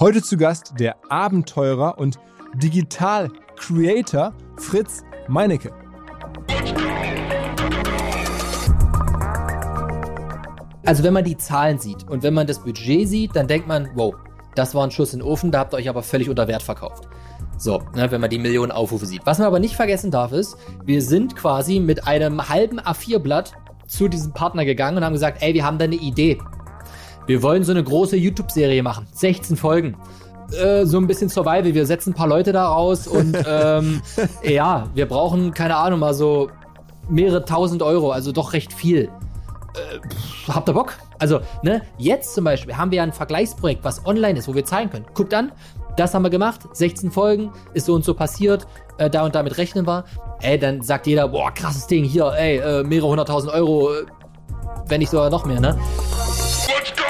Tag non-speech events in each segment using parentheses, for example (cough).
Heute zu Gast der Abenteurer und Digital-Creator Fritz Meinecke. Also wenn man die Zahlen sieht und wenn man das Budget sieht, dann denkt man, wow, das war ein Schuss in den Ofen, da habt ihr euch aber völlig unter Wert verkauft. So, ne, wenn man die Millionen Aufrufe sieht. Was man aber nicht vergessen darf, ist, wir sind quasi mit einem halben A4-Blatt zu diesem Partner gegangen und haben gesagt, ey, wir haben da eine Idee. Wir wollen so eine große YouTube-Serie machen. 16 Folgen. Äh, so ein bisschen Survival. Wir setzen ein paar Leute da raus und (laughs) ähm, ja, wir brauchen, keine Ahnung, mal so mehrere tausend Euro, also doch recht viel. Äh, pff, habt ihr Bock? Also, ne, jetzt zum Beispiel haben wir ja ein Vergleichsprojekt, was online ist, wo wir zeigen können. Guckt an, das haben wir gemacht, 16 Folgen, ist so und so passiert, äh, da und damit rechnen wir. Ey, dann sagt jeder, boah, krasses Ding, hier, ey, äh, mehrere hunderttausend Euro, äh, wenn nicht sogar noch mehr, ne? Let's! Go,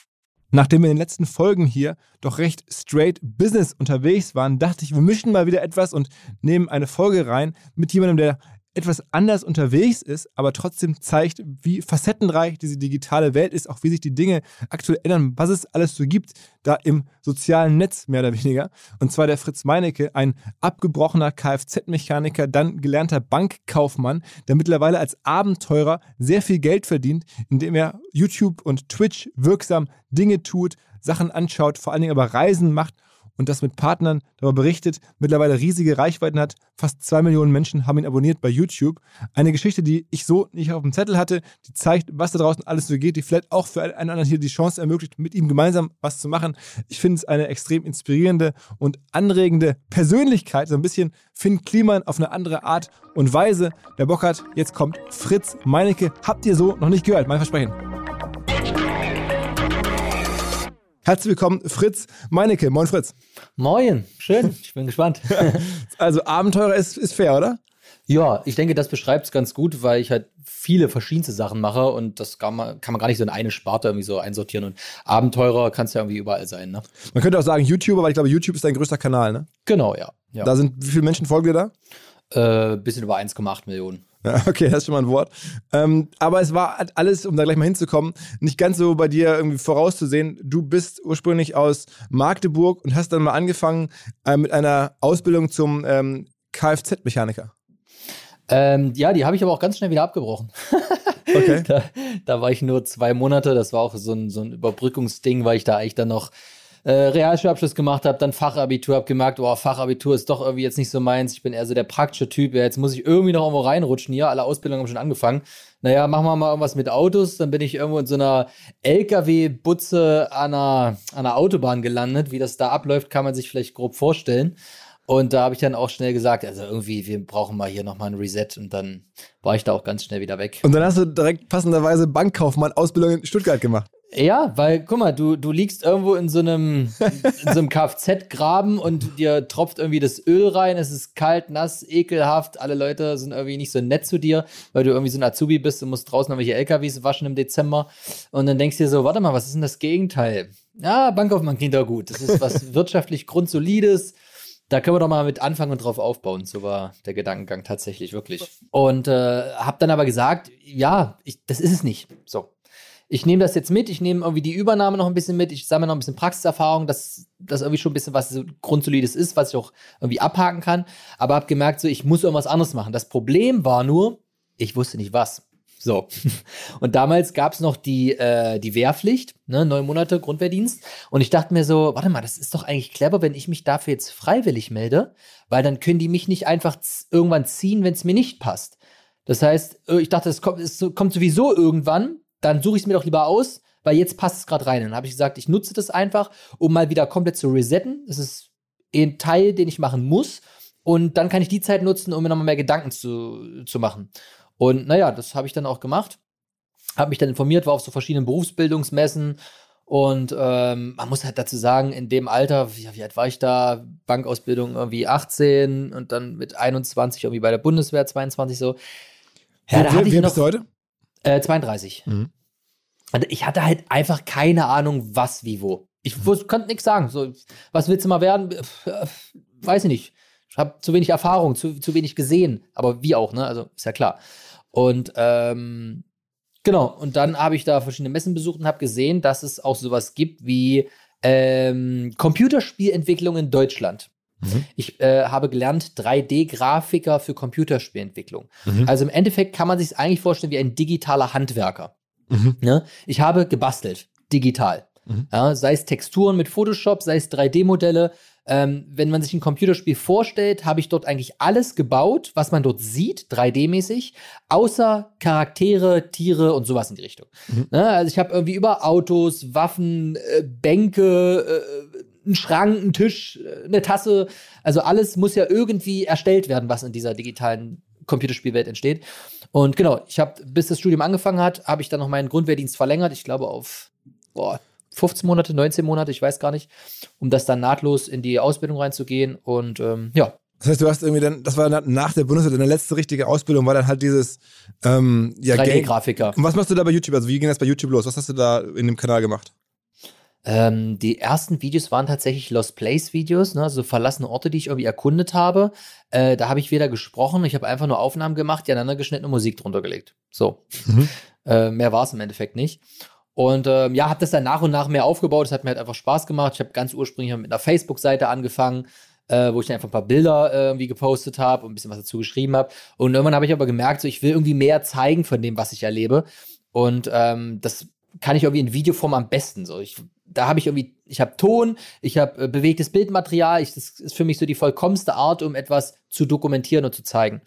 Nachdem wir in den letzten Folgen hier doch recht straight Business unterwegs waren, dachte ich, wir mischen mal wieder etwas und nehmen eine Folge rein mit jemandem, der etwas anders unterwegs ist, aber trotzdem zeigt, wie facettenreich diese digitale Welt ist, auch wie sich die Dinge aktuell ändern, was es alles so gibt, da im sozialen Netz mehr oder weniger. Und zwar der Fritz Meinecke, ein abgebrochener Kfz-Mechaniker, dann gelernter Bankkaufmann, der mittlerweile als Abenteurer sehr viel Geld verdient, indem er YouTube und Twitch wirksam Dinge tut, Sachen anschaut, vor allen Dingen aber Reisen macht und das mit Partnern darüber berichtet, mittlerweile riesige Reichweiten hat. Fast zwei Millionen Menschen haben ihn abonniert bei YouTube. Eine Geschichte, die ich so nicht auf dem Zettel hatte, die zeigt, was da draußen alles so geht, die vielleicht auch für einen anderen hier die Chance ermöglicht, mit ihm gemeinsam was zu machen. Ich finde es eine extrem inspirierende und anregende Persönlichkeit, so ein bisschen Finn Kliman auf eine andere Art und Weise. Wer Bock hat, jetzt kommt Fritz Meinecke. Habt ihr so noch nicht gehört, mein Versprechen. Herzlich willkommen, Fritz Meinecke. Moin, Fritz. Moin, schön, ich bin gespannt. (laughs) Also Abenteurer ist, ist fair, oder? Ja, ich denke, das beschreibt es ganz gut, weil ich halt viele verschiedenste Sachen mache und das kann man, kann man gar nicht so in eine Sparte irgendwie so einsortieren. Und Abenteurer kannst ja irgendwie überall sein, ne? Man könnte auch sagen YouTuber, weil ich glaube, YouTube ist dein größter Kanal, ne? Genau, ja. ja. Da sind, wie viele Menschen folgen dir da? äh, bisschen über 1,8 Millionen. (laughs) Okay, das ist schon mal ein Wort. Ähm, aber es war alles, um da gleich mal hinzukommen, nicht ganz so bei dir irgendwie vorauszusehen. Du bist ursprünglich aus Magdeburg und hast dann mal angefangen äh, mit einer Ausbildung zum ähm, Kfz-Mechaniker. Ähm, ja, die habe ich aber auch ganz schnell wieder abgebrochen. (laughs) Okay. da, da war ich nur zwei Monate. Das war auch so ein, so ein Überbrückungsding, weil ich da eigentlich dann noch äh, Realschulabschluss gemacht habe, dann Fachabitur, habe gemerkt, oh, Fachabitur ist doch irgendwie jetzt nicht so meins. Ich bin eher so der praktische Typ. Ja, jetzt muss ich irgendwie noch irgendwo reinrutschen hier. Alle Ausbildungen haben schon angefangen. Naja, machen wir mal irgendwas mit Autos. Dann bin ich irgendwo in so einer LKW-Butze an einer, an einer Autobahn gelandet. Wie das da abläuft, kann man sich vielleicht grob vorstellen. Und da habe ich dann auch schnell gesagt, also irgendwie, wir brauchen mal hier nochmal ein Reset. Und dann war ich da auch ganz schnell wieder weg. Und dann hast du direkt passenderweise Bankkaufmann Ausbildung in Stuttgart gemacht. Ja, weil, guck mal, du, du liegst irgendwo in so einem, in so einem (laughs) Kfz-Graben und dir tropft irgendwie das Öl rein, es ist kalt, nass, ekelhaft, alle Leute sind irgendwie nicht so nett zu dir, weil du irgendwie so ein Azubi bist und musst draußen irgendwelche LKWs waschen im Dezember und dann denkst du dir so, warte mal, was ist denn das Gegenteil? Ja, Bankkaufmann klingt doch gut, das ist was (laughs) wirtschaftlich grundsolides, da können wir doch mal mit anfangen und drauf aufbauen. So war der Gedankengang tatsächlich wirklich. Und äh, hab dann aber gesagt, ja, ich, das ist es nicht. So, ich nehme das jetzt mit, ich nehme irgendwie die Übernahme noch ein bisschen mit, ich sammle noch ein bisschen Praxiserfahrung, dass das irgendwie schon ein bisschen was so grundsolides ist, was ich auch irgendwie abhaken kann. Aber habe gemerkt, so ich muss irgendwas anderes machen. Das Problem war nur, ich wusste nicht was. So. (laughs) Und damals gab es noch die, äh, die Wehrpflicht, ne, neun Monate Grundwehrdienst. Und ich dachte mir so, warte mal, das ist doch eigentlich clever, wenn ich mich dafür jetzt freiwillig melde, weil dann können die mich nicht einfach irgendwann ziehen, wenn es mir nicht passt. Das heißt, äh, ich dachte, es kommt, es kommt sowieso irgendwann, dann suche ich es mir doch lieber aus, weil jetzt passt es gerade rein. Dann habe ich gesagt, ich nutze das einfach, um mal wieder komplett zu resetten. Das ist ein Teil, den ich machen muss. Und dann kann ich die Zeit nutzen, um mir nochmal mehr Gedanken zu, zu machen. Und naja, das habe ich dann auch gemacht. Habe mich dann informiert, war auf so verschiedenen Berufsbildungsmessen. Und ähm, man muss halt dazu sagen, in dem Alter, wie, wie alt war ich da? Bankausbildung irgendwie 18 und dann mit 21 irgendwie bei der Bundeswehr 22 so. Ja, wie, da hatte wie, ich noch, bist du heute? Äh, 32. Mhm. Und ich hatte halt einfach keine Ahnung, was, wie, wo. Ich mhm. konnte nichts sagen. So, was willst du mal werden? Weiß ich nicht. Ich habe zu wenig Erfahrung, zu, zu wenig gesehen. Aber wie auch, ne? Also ist ja klar. Und ähm, genau, und dann habe ich da verschiedene Messen besucht und habe gesehen, dass es auch sowas gibt wie ähm, Computerspielentwicklung in Deutschland. Mhm. Ich äh, habe gelernt 3D-Grafiker für Computerspielentwicklung. Mhm. Also im Endeffekt kann man sich eigentlich vorstellen wie ein digitaler Handwerker. Mhm. Ne? Ich habe gebastelt, digital. Mhm. Ja, sei es Texturen mit Photoshop, sei es 3D-Modelle. Ähm, wenn man sich ein Computerspiel vorstellt, habe ich dort eigentlich alles gebaut, was man dort sieht, 3D-mäßig, außer Charaktere, Tiere und sowas in die Richtung. Mhm. Ne? Also ich habe irgendwie über Autos, Waffen, äh, Bänke, äh, ein Schrank, ein Tisch, eine Tasse. Also alles muss ja irgendwie erstellt werden, was in dieser digitalen Computerspielwelt entsteht. Und genau, ich habe, bis das Studium angefangen hat, habe ich dann noch meinen Grundwehrdienst verlängert. Ich glaube auf boah, 15 Monate, 19 Monate, ich weiß gar nicht, um das dann nahtlos in die Ausbildung reinzugehen. Und ähm, ja. Das heißt, du hast irgendwie dann, das war nach der Bundeswehr, deine letzte richtige Ausbildung war dann halt dieses ähm, ja, 3D-Grafiker. Und was machst du da bei YouTube? Also wie ging das bei YouTube los? Was hast du da in dem Kanal gemacht? Ähm, die ersten Videos waren tatsächlich Lost Place Videos, ne, also verlassene Orte, die ich irgendwie erkundet habe. Äh, da habe ich weder gesprochen, ich habe einfach nur Aufnahmen gemacht, die aneinander geschnittene Musik drunter gelegt. So. Mhm. Äh, mehr war es im Endeffekt nicht. Und ähm, ja, habe das dann nach und nach mehr aufgebaut. Es hat mir halt einfach Spaß gemacht. Ich habe ganz ursprünglich mit einer Facebook-Seite angefangen, äh, wo ich dann einfach ein paar Bilder äh, irgendwie gepostet habe und ein bisschen was dazu geschrieben habe. Und irgendwann habe ich aber gemerkt, so ich will irgendwie mehr zeigen von dem, was ich erlebe. Und ähm, das kann ich irgendwie in Videoform am besten. So, ich da habe ich irgendwie, ich habe Ton, ich habe äh, bewegtes Bildmaterial. Ich, das ist für mich so die vollkommenste Art, um etwas zu dokumentieren und zu zeigen.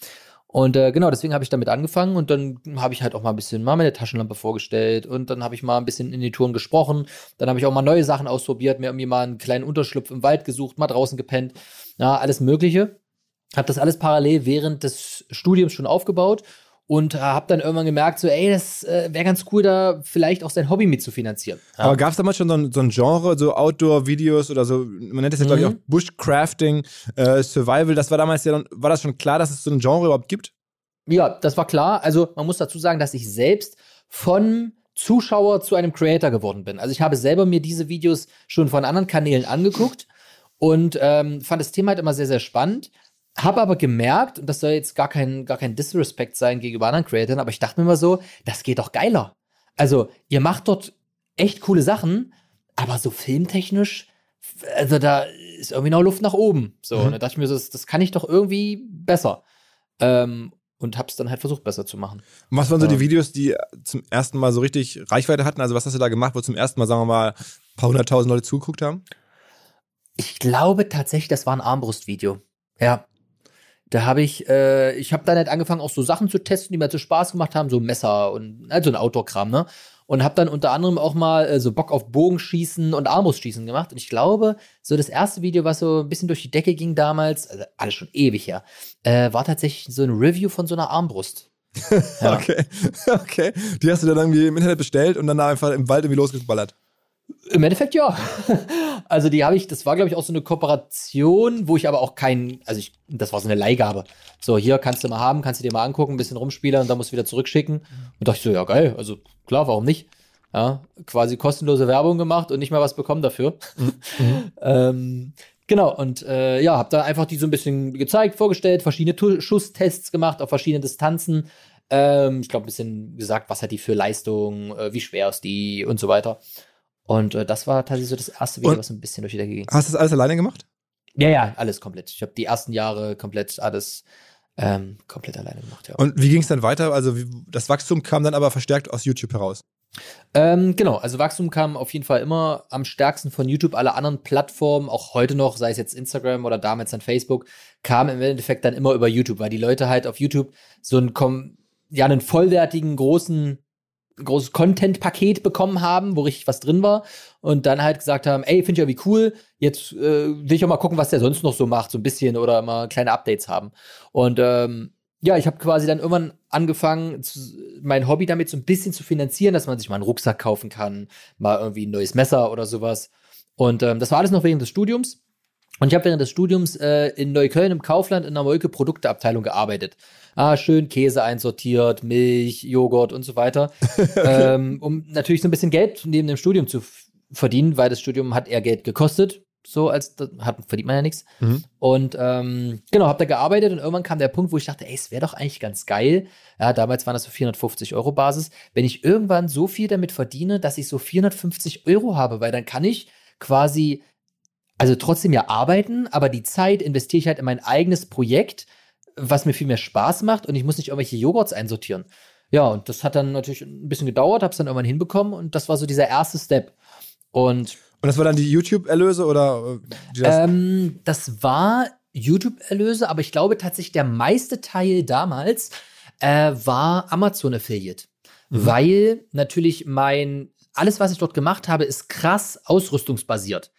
Und äh, genau, deswegen habe ich damit angefangen und dann habe ich halt auch mal ein bisschen mal meine Taschenlampe vorgestellt und dann habe ich mal ein bisschen in die Touren gesprochen. Dann habe ich auch mal neue Sachen ausprobiert, mir irgendwie mal einen kleinen Unterschlupf im Wald gesucht, mal draußen gepennt, ja, alles Mögliche. Habe das alles parallel während des Studiums schon aufgebaut und äh, habe dann irgendwann gemerkt, so, ey, das äh, wäre ganz cool, da vielleicht auch sein Hobby mitzufinanzieren. Ja. Aber gab es damals schon so ein, so ein, Genre, so Outdoor-Videos oder so, man nennt das ja, mhm. glaube ich, auch Bushcrafting, äh, Survival, das war damals ja, war das schon klar, dass es so ein Genre überhaupt gibt? Ja, das war klar. Also man muss dazu sagen, dass ich selbst von Zuschauer zu einem Creator geworden bin. Also ich habe selber mir diese Videos schon von anderen Kanälen angeguckt und ähm, fand das Thema halt immer sehr, sehr spannend habe aber gemerkt, und das soll jetzt gar kein, gar kein Disrespect sein gegenüber anderen Creatoren, aber ich dachte mir immer so, das geht doch geiler. Also, ihr macht dort echt coole Sachen, aber so filmtechnisch, also da ist irgendwie noch Luft nach oben. So, mhm. und da dachte ich mir so, das, das kann ich doch irgendwie besser. Ähm, und hab's dann halt versucht, besser zu machen. Und was waren so die Videos, die zum ersten Mal so richtig Reichweite hatten? Also, was hast du da gemacht, wo zum ersten Mal, sagen wir mal, ein paar hunderttausend Leute zugeguckt haben? Ich glaube tatsächlich, das war ein Armbrustvideo. Ja, da habe ich, äh, ich habe dann halt angefangen, auch so Sachen zu testen, die mir so Spaß gemacht haben, so Messer und also ein Outdoor-Kram, ne? Und habe dann unter anderem auch mal äh, so Bock auf Bogenschießen und Armbrustschießen gemacht. Und ich glaube, so das erste Video, was so ein bisschen durch die Decke ging damals, also alles schon ewig her, äh, war tatsächlich so ein Review von so einer Armbrust. (laughs) Ja. okay, (laughs) okay. Die hast du dann irgendwie im Internet bestellt und dann einfach im Wald irgendwie losgeballert. Im Endeffekt ja. (laughs) Also die habe ich, das war glaube ich auch so eine Kooperation, wo ich aber auch kein, also ich, das war so eine Leihgabe. So, hier kannst du mal haben, kannst du dir mal angucken, ein bisschen rumspielen und dann musst du wieder zurückschicken. Und dachte ich so, ja geil, also klar, warum nicht? Ja, quasi kostenlose Werbung gemacht und nicht mal was bekommen dafür. (laughs) Mhm. ähm, genau, und äh, ja, habe da einfach die so ein bisschen gezeigt, vorgestellt, verschiedene tu Schusstests gemacht auf verschiedenen Distanzen. Ähm, ich glaube, ein bisschen gesagt, was hat die für Leistung, äh, wie schwer ist die und so weiter. Und äh, das war tatsächlich so das erste Video, und was ein bisschen durch die Decke ging. Hast du das alles alleine gemacht? Ja, ja, alles komplett. Ich habe die ersten Jahre komplett alles ähm, komplett alleine gemacht. Ja. Und wie ging es dann weiter? Also wie, das Wachstum kam dann aber verstärkt aus YouTube heraus. Ähm, genau, also Wachstum kam auf jeden Fall immer am stärksten von YouTube. Alle anderen Plattformen, auch heute noch, sei es jetzt Instagram oder damals dann Facebook, kamen im Endeffekt dann immer über YouTube, weil die Leute halt auf YouTube so einen, ja, einen vollwertigen, großen großes Content-Paket bekommen haben, wo richtig was drin war und dann halt gesagt haben, ey, finde ich irgendwie cool, jetzt äh, will ich auch mal gucken, was der sonst noch so macht, so ein bisschen oder mal kleine Updates haben. Und ähm, ja, ich habe quasi dann irgendwann angefangen, zu, mein Hobby damit so ein bisschen zu finanzieren, dass man sich mal einen Rucksack kaufen kann, mal irgendwie ein neues Messer oder sowas. Und ähm, das war alles noch während des Studiums. Und ich habe während des Studiums äh, in Neukölln im Kaufland in der Molke Produkteabteilung gearbeitet. Ah, schön Käse einsortiert, Milch, Joghurt und so weiter. (laughs) ähm, um natürlich so ein bisschen Geld neben dem Studium zu verdienen, weil das Studium hat eher Geld gekostet. So als hat, verdient man ja nichts. Mhm. Und ähm, genau, habe da gearbeitet und irgendwann kam der Punkt, wo ich dachte, ey, es wäre doch eigentlich ganz geil. Ja, damals waren das so 450 Euro Basis. Wenn ich irgendwann so viel damit verdiene, dass ich so 450 Euro habe, weil dann kann ich quasi also trotzdem ja arbeiten, aber die Zeit investiere ich halt in mein eigenes Projekt, was mir viel mehr Spaß macht und ich muss nicht irgendwelche Joghurts einsortieren. Ja, und das hat dann natürlich ein bisschen gedauert, habe es dann irgendwann hinbekommen und das war so dieser erste Step. Und, und das war dann die YouTube-Erlöse oder? Äh, das? Ähm, das war YouTube-Erlöse, aber ich glaube tatsächlich der meiste Teil damals äh, war Amazon-Affiliate. Mhm. Weil natürlich mein, alles, was ich dort gemacht habe, ist krass ausrüstungsbasiert.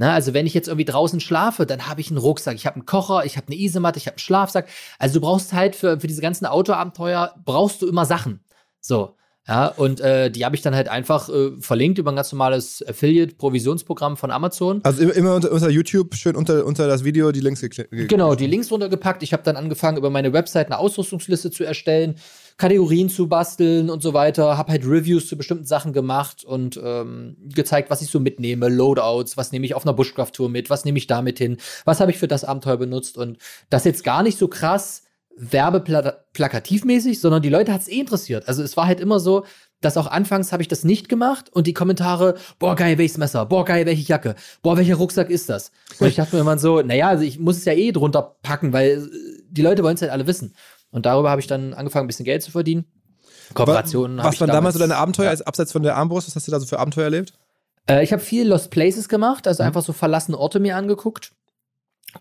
Na, ne, also wenn ich jetzt irgendwie draußen schlafe, dann habe ich einen Rucksack, ich habe einen Kocher, ich habe eine Isomatte, ich habe einen Schlafsack. Also du brauchst halt für, für diese ganzen Autoabenteuer, brauchst du immer Sachen. So. Ja, und äh, die habe ich dann halt einfach äh, verlinkt über ein ganz normales Affiliate-Provisionsprogramm von Amazon. Also immer, immer unter, unter, YouTube, schön unter, unter das Video die Links geklickt. Genau, die Links runtergepackt. Ich habe dann angefangen, über meine Website eine Ausrüstungsliste zu erstellen. Kategorien zu basteln und so weiter. Habe halt Reviews zu bestimmten Sachen gemacht und ähm, gezeigt, was ich so mitnehme, Loadouts, was nehme ich auf einer Bushcraft-Tour mit, was nehme ich damit hin, was habe ich für das Abenteuer benutzt und das jetzt gar nicht so krass werbeplakativmäßig, sondern die Leute hat es eh interessiert. Also es war halt immer so, dass auch anfangs habe ich das nicht gemacht und die Kommentare, boah, geil, welches Messer, boah, geil, welche Jacke, boah, welcher Rucksack ist das? Und ich dachte mir immer so, naja, also ich muss es ja eh drunter packen, weil äh, die Leute wollen es halt alle wissen. Und darüber habe ich dann angefangen, ein bisschen Geld zu verdienen. Kooperationen. Was, was waren damals so deine Abenteuer, ja. als abseits von der Armbrust? Was hast du da so für Abenteuer erlebt? Äh, ich habe viel Lost Places gemacht, also mhm. einfach so verlassene Orte mir angeguckt.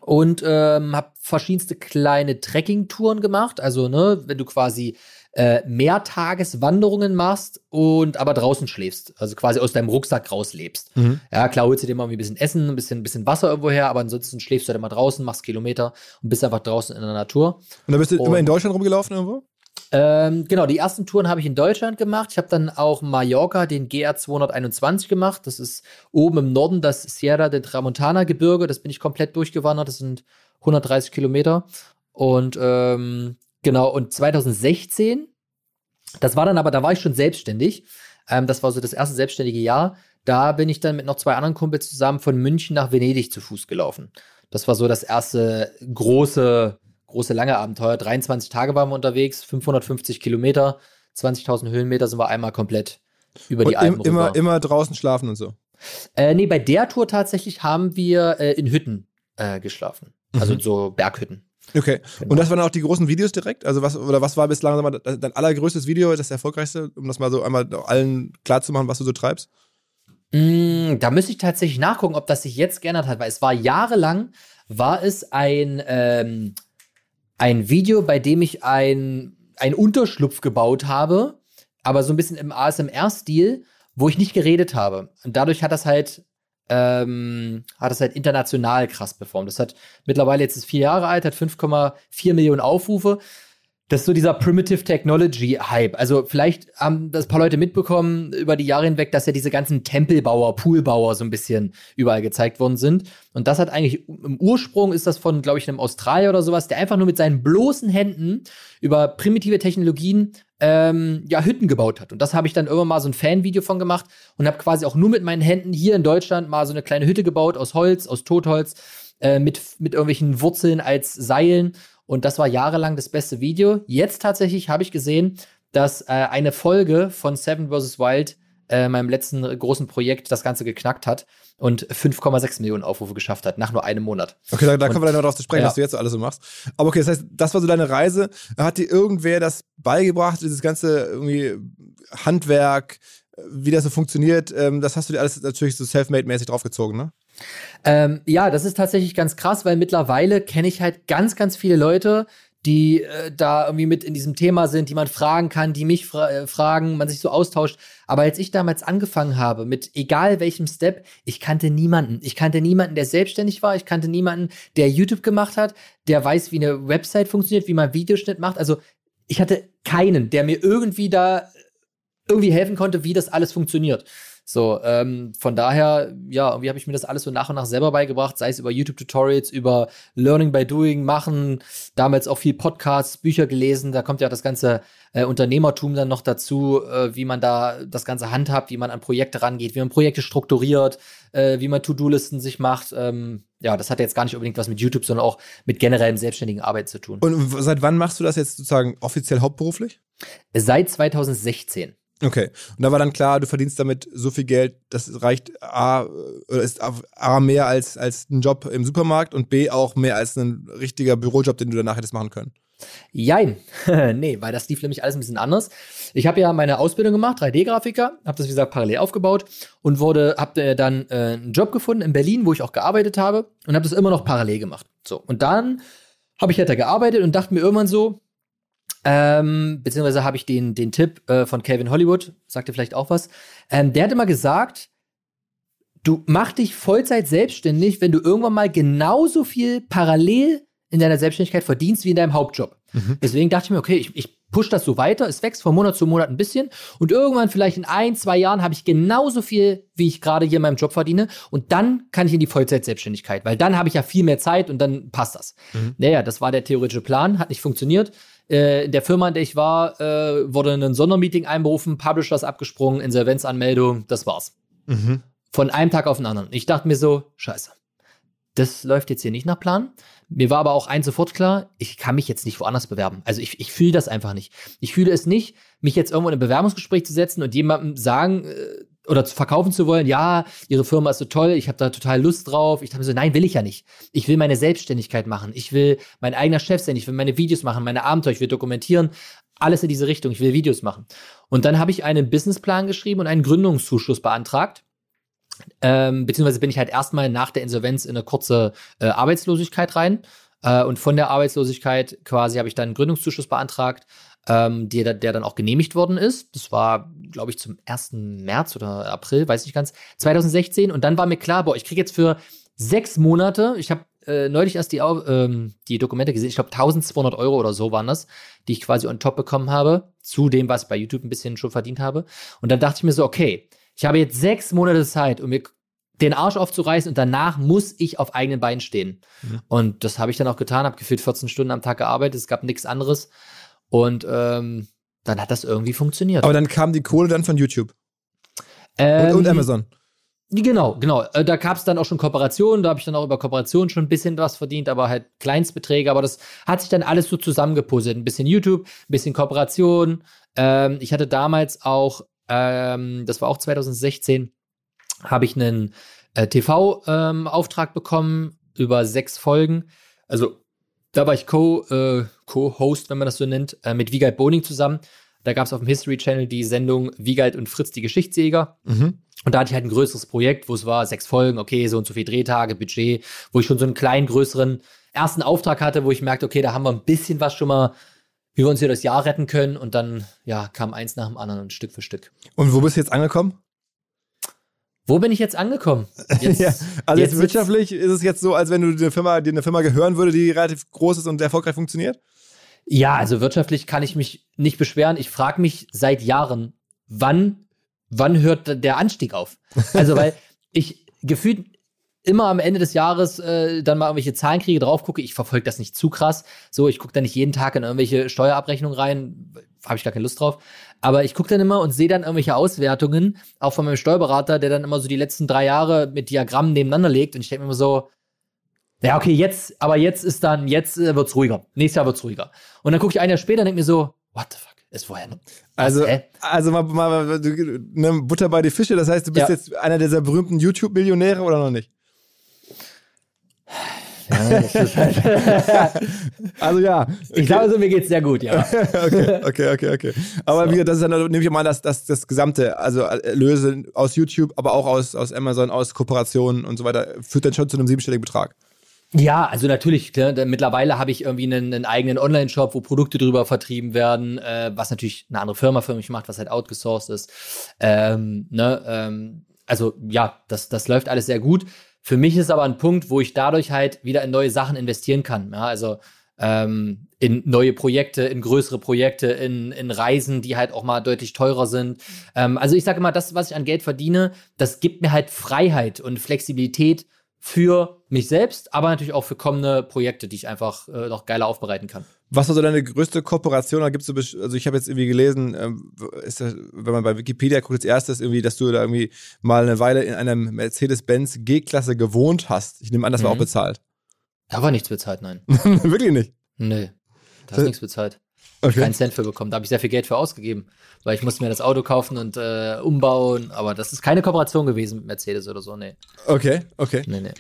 Und ähm, habe verschiedenste kleine Trekking-Touren gemacht. Also, ne, wenn du quasi äh, Mehrtageswanderungen machst und aber draußen schläfst. Also quasi aus deinem Rucksack rauslebst. Mhm. Ja, klar holst du dir mal ein bisschen Essen, ein bisschen, ein bisschen Wasser irgendwo her, aber ansonsten schläfst du halt immer draußen, machst Kilometer und bist einfach draußen in der Natur. Und da bist du und, immer in Deutschland rumgelaufen irgendwo? Ähm, genau, die ersten Touren habe ich in Deutschland gemacht. Ich habe dann auch Mallorca, den GR 221 gemacht. Das ist oben im Norden das Sierra de Tramontana Gebirge. Das bin ich komplett durchgewandert. Das sind 130 Kilometer. Und ähm, Genau, und 2016, das war dann aber, da war ich schon selbstständig. Ähm, das war so das erste selbstständige Jahr. Da bin ich dann mit noch zwei anderen Kumpels zusammen von München nach Venedig zu Fuß gelaufen. Das war so das erste große, große lange Abenteuer. 23 Tage waren wir unterwegs, 550 Kilometer, 20.000 Höhenmeter sind wir einmal komplett über die Alpen im, immer, immer draußen schlafen und so. Äh, nee, bei der Tour tatsächlich haben wir äh, in Hütten äh, geschlafen. Also mhm. so Berghütten. Okay. Genau. Und das waren auch die großen Videos direkt? Also was oder was war bislang mal, dein allergrößtes Video, das erfolgreichste, um das mal so einmal allen klar zu machen, was du so treibst? Mm, da müsste ich tatsächlich nachgucken, ob das sich jetzt geändert hat, weil es war jahrelang, war es ein, ähm, ein Video, bei dem ich ein, ein Unterschlupf gebaut habe, aber so ein bisschen im ASMR-Stil, wo ich nicht geredet habe. Und dadurch hat das halt ähm, hat es halt international krass performt. Das hat mittlerweile jetzt ist vier Jahre alt, hat 5,4 Millionen Aufrufe. Das ist so dieser Primitive Technology Hype. Also vielleicht haben das ein paar Leute mitbekommen über die Jahre hinweg, dass ja diese ganzen Tempelbauer, Poolbauer so ein bisschen überall gezeigt worden sind. Und das hat eigentlich im Ursprung ist das von, glaube ich, einem Australier oder sowas, der einfach nur mit seinen bloßen Händen über primitive Technologien ähm, ja, Hütten gebaut hat. Und das habe ich dann irgendwann mal so ein Fanvideo von gemacht und habe quasi auch nur mit meinen Händen hier in Deutschland mal so eine kleine Hütte gebaut aus Holz, aus Totholz, äh, mit, mit irgendwelchen Wurzeln als Seilen und das war jahrelang das beste Video. Jetzt tatsächlich habe ich gesehen, dass äh, eine Folge von Seven vs. Wild, äh, meinem letzten großen Projekt, das Ganze geknackt hat und 5,6 Millionen Aufrufe geschafft hat, nach nur einem Monat. Okay, da, da kommen wir dann noch drauf zu sprechen, ja. was du jetzt so alles so machst. Aber okay, das heißt, das war so deine Reise. Hat dir irgendwer das beigebracht, dieses ganze irgendwie Handwerk, wie das so funktioniert? Ähm, das hast du dir alles natürlich so self-made-mäßig draufgezogen, ne? Ähm, ja, das ist tatsächlich ganz krass, weil mittlerweile kenne ich halt ganz, ganz viele Leute, die äh, da irgendwie mit in diesem Thema sind, die man fragen kann, die mich fra äh, fragen, man sich so austauscht. Aber als ich damals angefangen habe, mit egal welchem Step, ich kannte niemanden. Ich kannte niemanden, der selbstständig war. Ich kannte niemanden, der YouTube gemacht hat, der weiß, wie eine Website funktioniert, wie man Videoschnitt macht. Also ich hatte keinen, der mir irgendwie da irgendwie helfen konnte, wie das alles funktioniert. So, ähm, von daher, ja, irgendwie habe ich mir das alles so nach und nach selber beigebracht, sei es über YouTube-Tutorials, über Learning by Doing, machen, damals auch viel Podcasts, Bücher gelesen, da kommt ja das ganze äh, Unternehmertum dann noch dazu, äh, wie man da das Ganze handhabt, wie man an Projekte rangeht, wie man Projekte strukturiert, äh, wie man To-Do-Listen sich macht. Ähm, ja, das hat jetzt gar nicht unbedingt was mit YouTube, sondern auch mit generellem selbstständigen Arbeit zu tun. Und seit wann machst du das jetzt sozusagen offiziell hauptberuflich? Seit 2016. Okay. Und da war dann klar, du verdienst damit so viel Geld, das reicht A, oder ist A mehr als, als ein Job im Supermarkt und B auch mehr als ein richtiger Bürojob, den du danach hättest machen können. Jein. (laughs) nee, weil das lief nämlich alles ein bisschen anders. Ich habe ja meine Ausbildung gemacht, 3D-Grafiker, habe das wie gesagt parallel aufgebaut und wurde habe dann äh, einen Job gefunden in Berlin, wo ich auch gearbeitet habe und habe das immer noch parallel gemacht. So und dann habe ich halt da gearbeitet und dachte mir irgendwann so, ähm, beziehungsweise habe ich den, den Tipp äh, von Calvin Hollywood, sagte vielleicht auch was. Ähm, der hat immer gesagt, du mach dich Vollzeit selbstständig, wenn du irgendwann mal genauso viel parallel in deiner Selbstständigkeit verdienst wie in deinem Hauptjob. Mhm. Deswegen dachte ich mir, okay, ich, ich push das so weiter, es wächst von Monat zu Monat ein bisschen und irgendwann vielleicht in ein, zwei Jahren habe ich genauso viel, wie ich gerade hier in meinem Job verdiene und dann kann ich in die Vollzeit-Selbstständigkeit, weil dann habe ich ja viel mehr Zeit und dann passt das. Mhm. Naja, das war der theoretische Plan, hat nicht funktioniert. Äh, in der Firma, in der ich war, äh, wurde ein Sondermeeting einberufen, Publishers abgesprungen, Insolvenzanmeldung, das war's. Mhm. Von einem Tag auf den anderen. Ich dachte mir so, scheiße. Das läuft jetzt hier nicht nach Plan. Mir war aber auch eins sofort klar, ich kann mich jetzt nicht woanders bewerben. Also ich, ich fühle das einfach nicht. Ich fühle es nicht, mich jetzt irgendwo in ein Bewerbungsgespräch zu setzen und jemandem sagen, äh, oder zu verkaufen zu wollen, ja, ihre Firma ist so toll, ich habe da total Lust drauf. Ich dachte mir so, nein, will ich ja nicht. Ich will meine Selbstständigkeit machen. Ich will mein eigener Chef sein. Ich will meine Videos machen, meine Abenteuer, ich will dokumentieren. Alles in diese Richtung. Ich will Videos machen. Und dann habe ich einen Businessplan geschrieben und einen Gründungszuschuss beantragt. Ähm, beziehungsweise bin ich halt erstmal nach der Insolvenz in eine kurze äh, Arbeitslosigkeit rein. Äh, und von der Arbeitslosigkeit quasi habe ich dann einen Gründungszuschuss beantragt ähm, der, der dann auch genehmigt worden ist. Das war, glaube ich, zum 1. März oder April, weiß nicht ganz, 2016. Und dann war mir klar, boah, ich kriege jetzt für sechs Monate, ich habe äh, neulich erst die, ähm, die Dokumente gesehen, ich glaube 1200 Euro oder so waren das, die ich quasi on top bekommen habe, zu dem, was ich bei YouTube ein bisschen schon verdient habe. Und dann dachte ich mir so, okay, ich habe jetzt sechs Monate Zeit, um mir den Arsch aufzureißen und danach muss ich auf eigenen Beinen stehen. Mhm. Und das habe ich dann auch getan, habe gefühlt 14 Stunden am Tag gearbeitet, es gab nichts anderes. Und ähm, dann hat das irgendwie funktioniert. Aber dann kam die Kohle dann von YouTube. Ähm, und, und, Amazon. Genau, genau. Äh, da gab es dann auch schon Kooperationen, da habe ich dann auch über Kooperationen schon ein bisschen was verdient, aber halt Kleinstbeträge. Aber das hat sich dann alles so zusammengepuzzelt. Ein bisschen YouTube, ein bisschen Kooperation. Ähm, ich hatte damals auch, ähm, das war auch 2016, habe ich einen äh, TV-Auftrag ähm, bekommen über sechs Folgen. Also da war ich Co, äh, Co-Host, wenn man das so nennt, äh, mit Wiegald Boning zusammen. Da gab es auf dem History Channel die Sendung Wiegald und Fritz, die Geschichtsjäger. Mhm. Und da hatte ich halt ein größeres Projekt, wo es war sechs Folgen, okay, so und so viele Drehtage, Budget, wo ich schon so einen kleinen, größeren ersten Auftrag hatte, wo ich merkte, okay, da haben wir ein bisschen was schon mal, wie wir uns hier das Jahr retten können. Und dann, ja, kam eins nach dem anderen und Stück für Stück. Und wo bist du jetzt angekommen? Wo bin ich jetzt angekommen? (laughs) Jetzt, ja, also jetzt wirtschaftlich ist es jetzt so, als wenn du dir eine Firma, dir eine Firma gehören würde, die relativ groß ist und erfolgreich funktioniert? Ja, also wirtschaftlich kann ich mich nicht beschweren. Ich frage mich seit Jahren, wann, wann hört der Anstieg auf? Also, weil (laughs) ich gefühlt immer am Ende des Jahres äh, dann mal irgendwelche Zahlen kriege, drauf gucke. Ich verfolge das nicht zu krass. So, ich gucke da nicht jeden Tag in irgendwelche Steuerabrechnungen rein. Habe ich gar keine Lust drauf. Aber ich gucke dann immer und sehe dann irgendwelche Auswertungen, auch von meinem Steuerberater, der dann immer so die letzten drei Jahre mit Diagrammen nebeneinander legt. Und ich denke mir immer so, ja, okay, jetzt, aber jetzt ist dann, jetzt äh, wird's ruhiger. Nächstes Jahr wird's ruhiger. Und dann gucke ich ein Jahr später und denke mir so, what the fuck? Ist vorher noch. Also, also mal, mal, mal du, ne, Butter bei die Fische, das heißt, du bist ja. jetzt einer dieser berühmten YouTube-Millionäre oder noch nicht? Ja, halt (laughs) also ja. Okay. Ich glaube, so mir geht's sehr gut, ja. (laughs) okay, okay, okay, okay. Aber so. wie, das ist dann, nehme ich mal, das, das, das gesamte, also Erlöse aus YouTube, aber auch aus, aus Amazon, aus Kooperationen und so weiter, führt dann schon zu einem siebenstelligen Betrag. Ja, also natürlich, klar, mittlerweile habe ich irgendwie einen, einen eigenen Online-Shop, wo Produkte drüber vertrieben werden, äh, was natürlich eine andere Firma für mich macht, was halt outgesourced ist. Ähm, ne, ähm, also ja, das, das läuft alles sehr gut. Für mich ist aber ein Punkt, wo ich dadurch halt wieder in neue Sachen investieren kann. Ja, also ähm, in neue Projekte, in größere Projekte, in, in Reisen, die halt auch mal deutlich teurer sind. Ähm, also ich sage immer, das, was ich an Geld verdiene, das gibt mir halt Freiheit und Flexibilität für mich selbst, aber natürlich auch für kommende Projekte, die ich einfach äh, noch geiler aufbereiten kann. Was war so deine größte Kooperation? Da gibt's so, also ich habe jetzt irgendwie gelesen, ähm, ist das, wenn man bei Wikipedia guckt, als erstes irgendwie, dass du da irgendwie mal eine Weile in einem Mercedes-Benz G-Klasse gewohnt hast. Ich nehme an, das war auch mhm. bezahlt. Da war nichts bezahlt, nein. (laughs) Wirklich nicht? Nee, da ist nichts bezahlt. Okay. Keinen Cent für bekommen. Da habe ich sehr viel Geld für ausgegeben, weil ich musste mir das Auto kaufen und äh, umbauen. Aber das ist keine Kooperation gewesen mit Mercedes oder so, nee. Okay, okay. Nee, nee.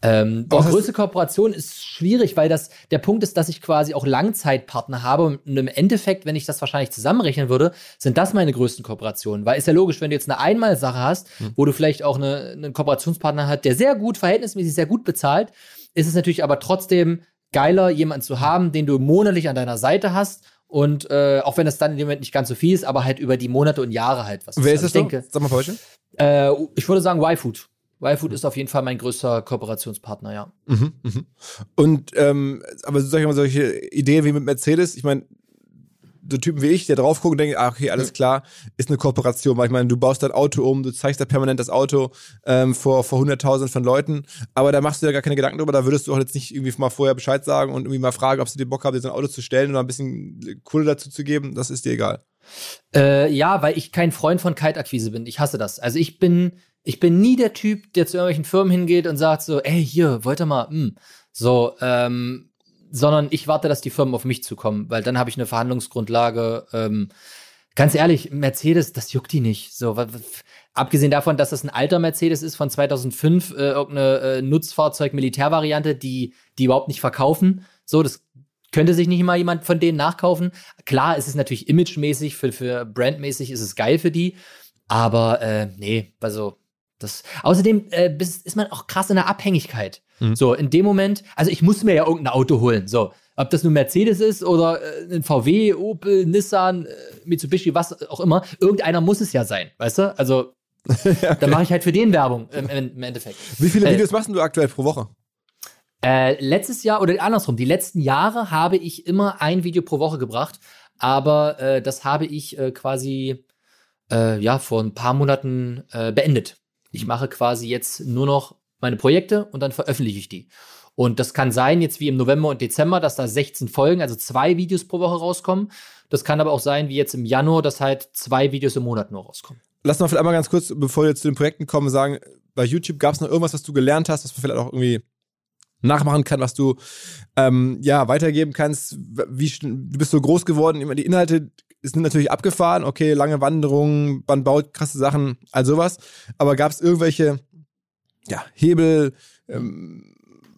Ähm, boah, größte Kooperation ist schwierig, weil das der Punkt ist, dass ich quasi auch Langzeitpartner habe und im Endeffekt, wenn ich das wahrscheinlich zusammenrechnen würde, sind das meine größten Kooperationen. Weil ist ja logisch, wenn du jetzt eine Einmalsache hast, hm. wo du vielleicht auch eine, einen Kooperationspartner hast, der sehr gut, verhältnismäßig sehr gut bezahlt, ist es natürlich aber trotzdem geiler, jemanden zu haben, den du monatlich an deiner Seite hast und äh, auch wenn es dann im Moment nicht ganz so viel ist, aber halt über die Monate und Jahre halt was. Wer ist, also das? Denke, Sag mal Beispiel. Äh, ich würde sagen Y-Food. Y-Food ist auf jeden Fall mein größter Kooperationspartner, ja. Mhm, mh. Und ähm, aber solche, solche Ideen wie mit Mercedes, ich meine, so Typen wie ich, der drauf guckt und denkt, ach, okay, alles klar, ist eine Kooperation. Weil ich meine, du baust dein Auto um, du zeigst da permanent das Auto ähm, vor, vor hunderttausend von Leuten, aber da machst du ja gar keine Gedanken drüber, da würdest du auch jetzt nicht irgendwie mal vorher Bescheid sagen und irgendwie mal fragen, ob sie dir Bock haben, dir so ein Auto zu stellen oder ein bisschen Kohle dazu zu geben, das ist dir egal. Äh, ja, weil ich kein Freund von Kaltakquise bin. Ich hasse das. Also ich bin, ich bin nie der Typ, der zu irgendwelchen Firmen hingeht und sagt so, ey, hier, wollt ihr mal, mh. Hm. So, ähm, sondern ich warte, dass die Firmen auf mich zukommen, weil dann habe ich eine Verhandlungsgrundlage. Ähm, ganz ehrlich, Mercedes, das juckt die nicht. So, abgesehen davon, dass das ein alter Mercedes ist von 2005, äh, irgendeine äh, Nutzfahrzeug-Militärvariante, die die überhaupt nicht verkaufen. So, das könnte sich nicht mal jemand von denen nachkaufen. Klar, es ist natürlich imagemäßig, für, für brandmäßig ist es geil für die, aber äh, nee, also das. Außerdem äh, ist man auch krass in der Abhängigkeit. Mhm. So, in dem Moment, also ich muss mir ja irgendein Auto holen. So, ob das nun Mercedes ist oder äh, ein VW, Opel, Nissan, äh, Mitsubishi, was auch immer, irgendeiner muss es ja sein, weißt du? Also, (laughs) okay. dann mache ich halt für den Werbung im, im Endeffekt. Wie viele äh, Videos machst du aktuell pro Woche? Äh, letztes Jahr oder andersrum, die letzten Jahre habe ich immer ein Video pro Woche gebracht, aber äh, das habe ich quasi ja vor ein paar Monaten beendet. Ich mache quasi jetzt nur noch meine Projekte und dann veröffentliche ich die. Und das kann sein, jetzt wie im November und Dezember, dass da 16 Folgen, also zwei Videos pro Woche rauskommen. Das kann aber auch sein, wie jetzt im Januar, dass halt zwei Videos im Monat nur rauskommen. Lass mal vielleicht einmal ganz kurz, bevor wir zu den Projekten kommen, sagen, bei YouTube gab es noch irgendwas, was du gelernt hast, was man vielleicht auch irgendwie nachmachen kann, was du ähm, ja weitergeben kannst. Wie du bist so groß geworden, die Inhalte sind natürlich abgefahren. Okay, lange Wanderungen, man baut krasse Sachen, all sowas. Aber gab es irgendwelche ja, Hebel, ähm,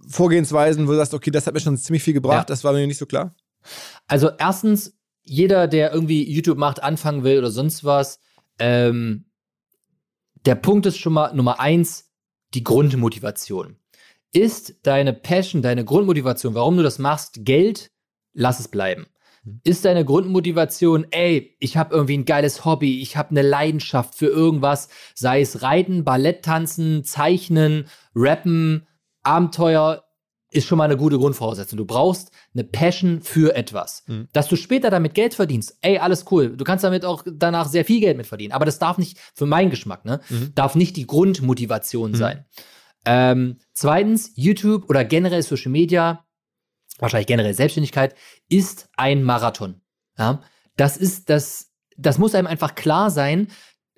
Vorgehensweisen, wo du sagst, okay, das hat mir schon ziemlich viel gebracht, ja. das war mir nicht so klar? Also erstens, jeder, der irgendwie YouTube macht, anfangen will oder sonst was, ähm, der Punkt ist schon mal Nummer eins, die Grundmotivation. Ist deine Passion, deine Grundmotivation, warum du das machst, Geld, lass es bleiben. Ist deine Grundmotivation, ey, ich habe irgendwie ein geiles Hobby, ich habe eine Leidenschaft für irgendwas, sei es Reiten, Ballett tanzen, Zeichnen, Rappen, Abenteuer, ist schon mal eine gute Grundvoraussetzung. Du brauchst eine Passion für etwas. Mhm. Dass du später damit Geld verdienst, ey, alles cool. Du kannst damit auch danach sehr viel Geld mit verdienen. Aber das darf nicht, für meinen Geschmack, ne, mhm. darf nicht die Grundmotivation mhm. sein. Ähm, zweitens, YouTube oder generell Social Media, wahrscheinlich generell Selbstständigkeit, ist ein Marathon. Ja? Das ist das, das muss einem einfach klar sein,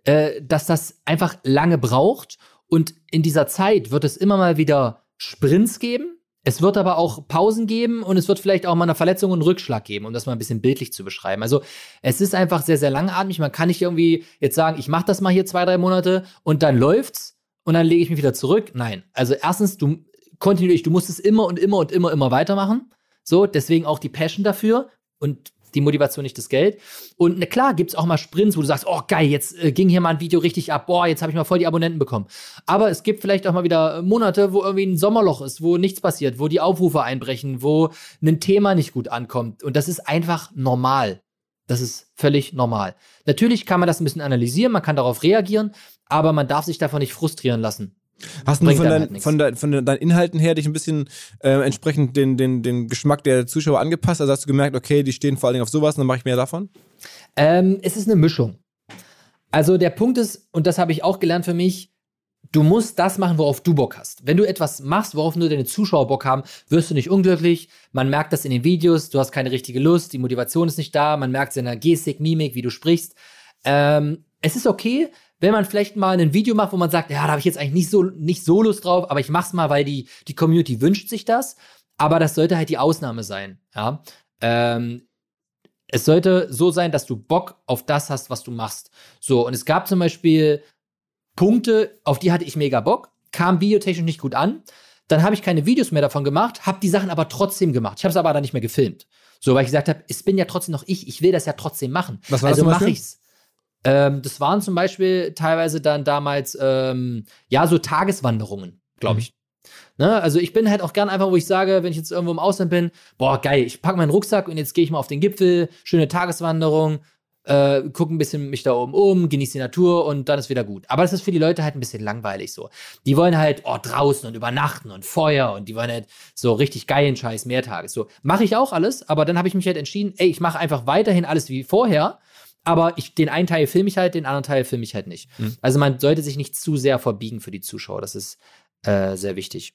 äh, dass das einfach lange braucht. Und in dieser Zeit wird es immer mal wieder Sprints geben, es wird aber auch Pausen geben und es wird vielleicht auch mal eine Verletzung und einen Rückschlag geben, um das mal ein bisschen bildlich zu beschreiben. Also es ist einfach sehr, sehr langatmig. Man kann nicht irgendwie jetzt sagen, ich mache das mal hier zwei, drei Monate und dann läuft's und dann lege ich mich wieder zurück. Nein. Also erstens, du kontinuierlich, du musst es immer und immer und immer, immer weitermachen. So, deswegen auch die Passion dafür. Und die Motivation, nicht das Geld. Und na klar, gibt's auch mal Sprints, wo du sagst, oh geil, jetzt äh, ging hier mal ein Video richtig ab, boah, jetzt habe ich mal voll die Abonnenten bekommen. Aber es gibt vielleicht auch mal wieder Monate, wo irgendwie ein Sommerloch ist, wo nichts passiert, wo die Aufrufe einbrechen, wo ein Thema nicht gut ankommt. Und das ist einfach normal. Das ist völlig normal. Natürlich kann man das ein bisschen analysieren, man kann darauf reagieren, aber man darf sich davon nicht frustrieren lassen. Hast du von, dein, halt von, dein, von, deinen Inhalten her dich ein bisschen äh, entsprechend den, den, den Geschmack der Zuschauer angepasst? Also hast du gemerkt, okay, die stehen vor allen Dingen auf sowas und dann mache ich mehr davon? Ähm, es ist eine Mischung. Also der Punkt ist, und das habe ich auch gelernt für mich, du musst das machen, worauf du Bock hast. Wenn du etwas machst, worauf nur deine Zuschauer Bock haben, wirst du nicht unglücklich. Man merkt das in den Videos, du hast keine richtige Lust, die Motivation ist nicht da, man merkt es in der Gestik, Mimik, wie du sprichst. Ähm, es ist okay, wenn man vielleicht mal ein Video macht, wo man sagt, ja, da habe ich jetzt eigentlich nicht so, nicht so Lust drauf, aber ich mach's mal, weil die, die Community wünscht sich das. Aber das sollte halt die Ausnahme sein, ja. Ähm, es sollte so sein, dass du Bock auf das hast, was du machst. So, und es gab zum Beispiel Punkte, auf die hatte ich mega Bock, kam biotechnisch nicht gut an. Dann habe ich keine Videos mehr davon gemacht, habe die Sachen aber trotzdem gemacht. Ich habe es aber dann nicht mehr gefilmt. So, weil ich gesagt habe, es bin ja trotzdem noch ich, ich will das ja trotzdem machen. Was war also mache ich's. Ähm, das waren zum Beispiel teilweise dann damals, ähm, ja, so Tageswanderungen, glaube mhm. ich. Mhm. Ne? Also ich bin halt auch gern einfach, wo ich sage, wenn ich jetzt irgendwo im Ausland bin, boah, geil, ich packe meinen Rucksack und jetzt gehe ich mal auf den Gipfel, schöne Tageswanderung, äh, gucke ein bisschen mich da oben um, genieße die Natur und dann ist wieder gut. Aber das ist für die Leute halt ein bisschen langweilig so. Die wollen halt, oh, draußen und übernachten und Feuer und die wollen halt so richtig geilen Scheiß Mehrtages. So, mache ich auch alles, aber dann habe ich mich halt entschieden, ey, ich mache einfach weiterhin alles wie vorher aber ich, den einen Teil filme ich halt, den anderen Teil filme ich halt nicht. Mhm. Also man sollte sich nicht zu sehr verbiegen für die Zuschauer. Das ist äh, sehr wichtig.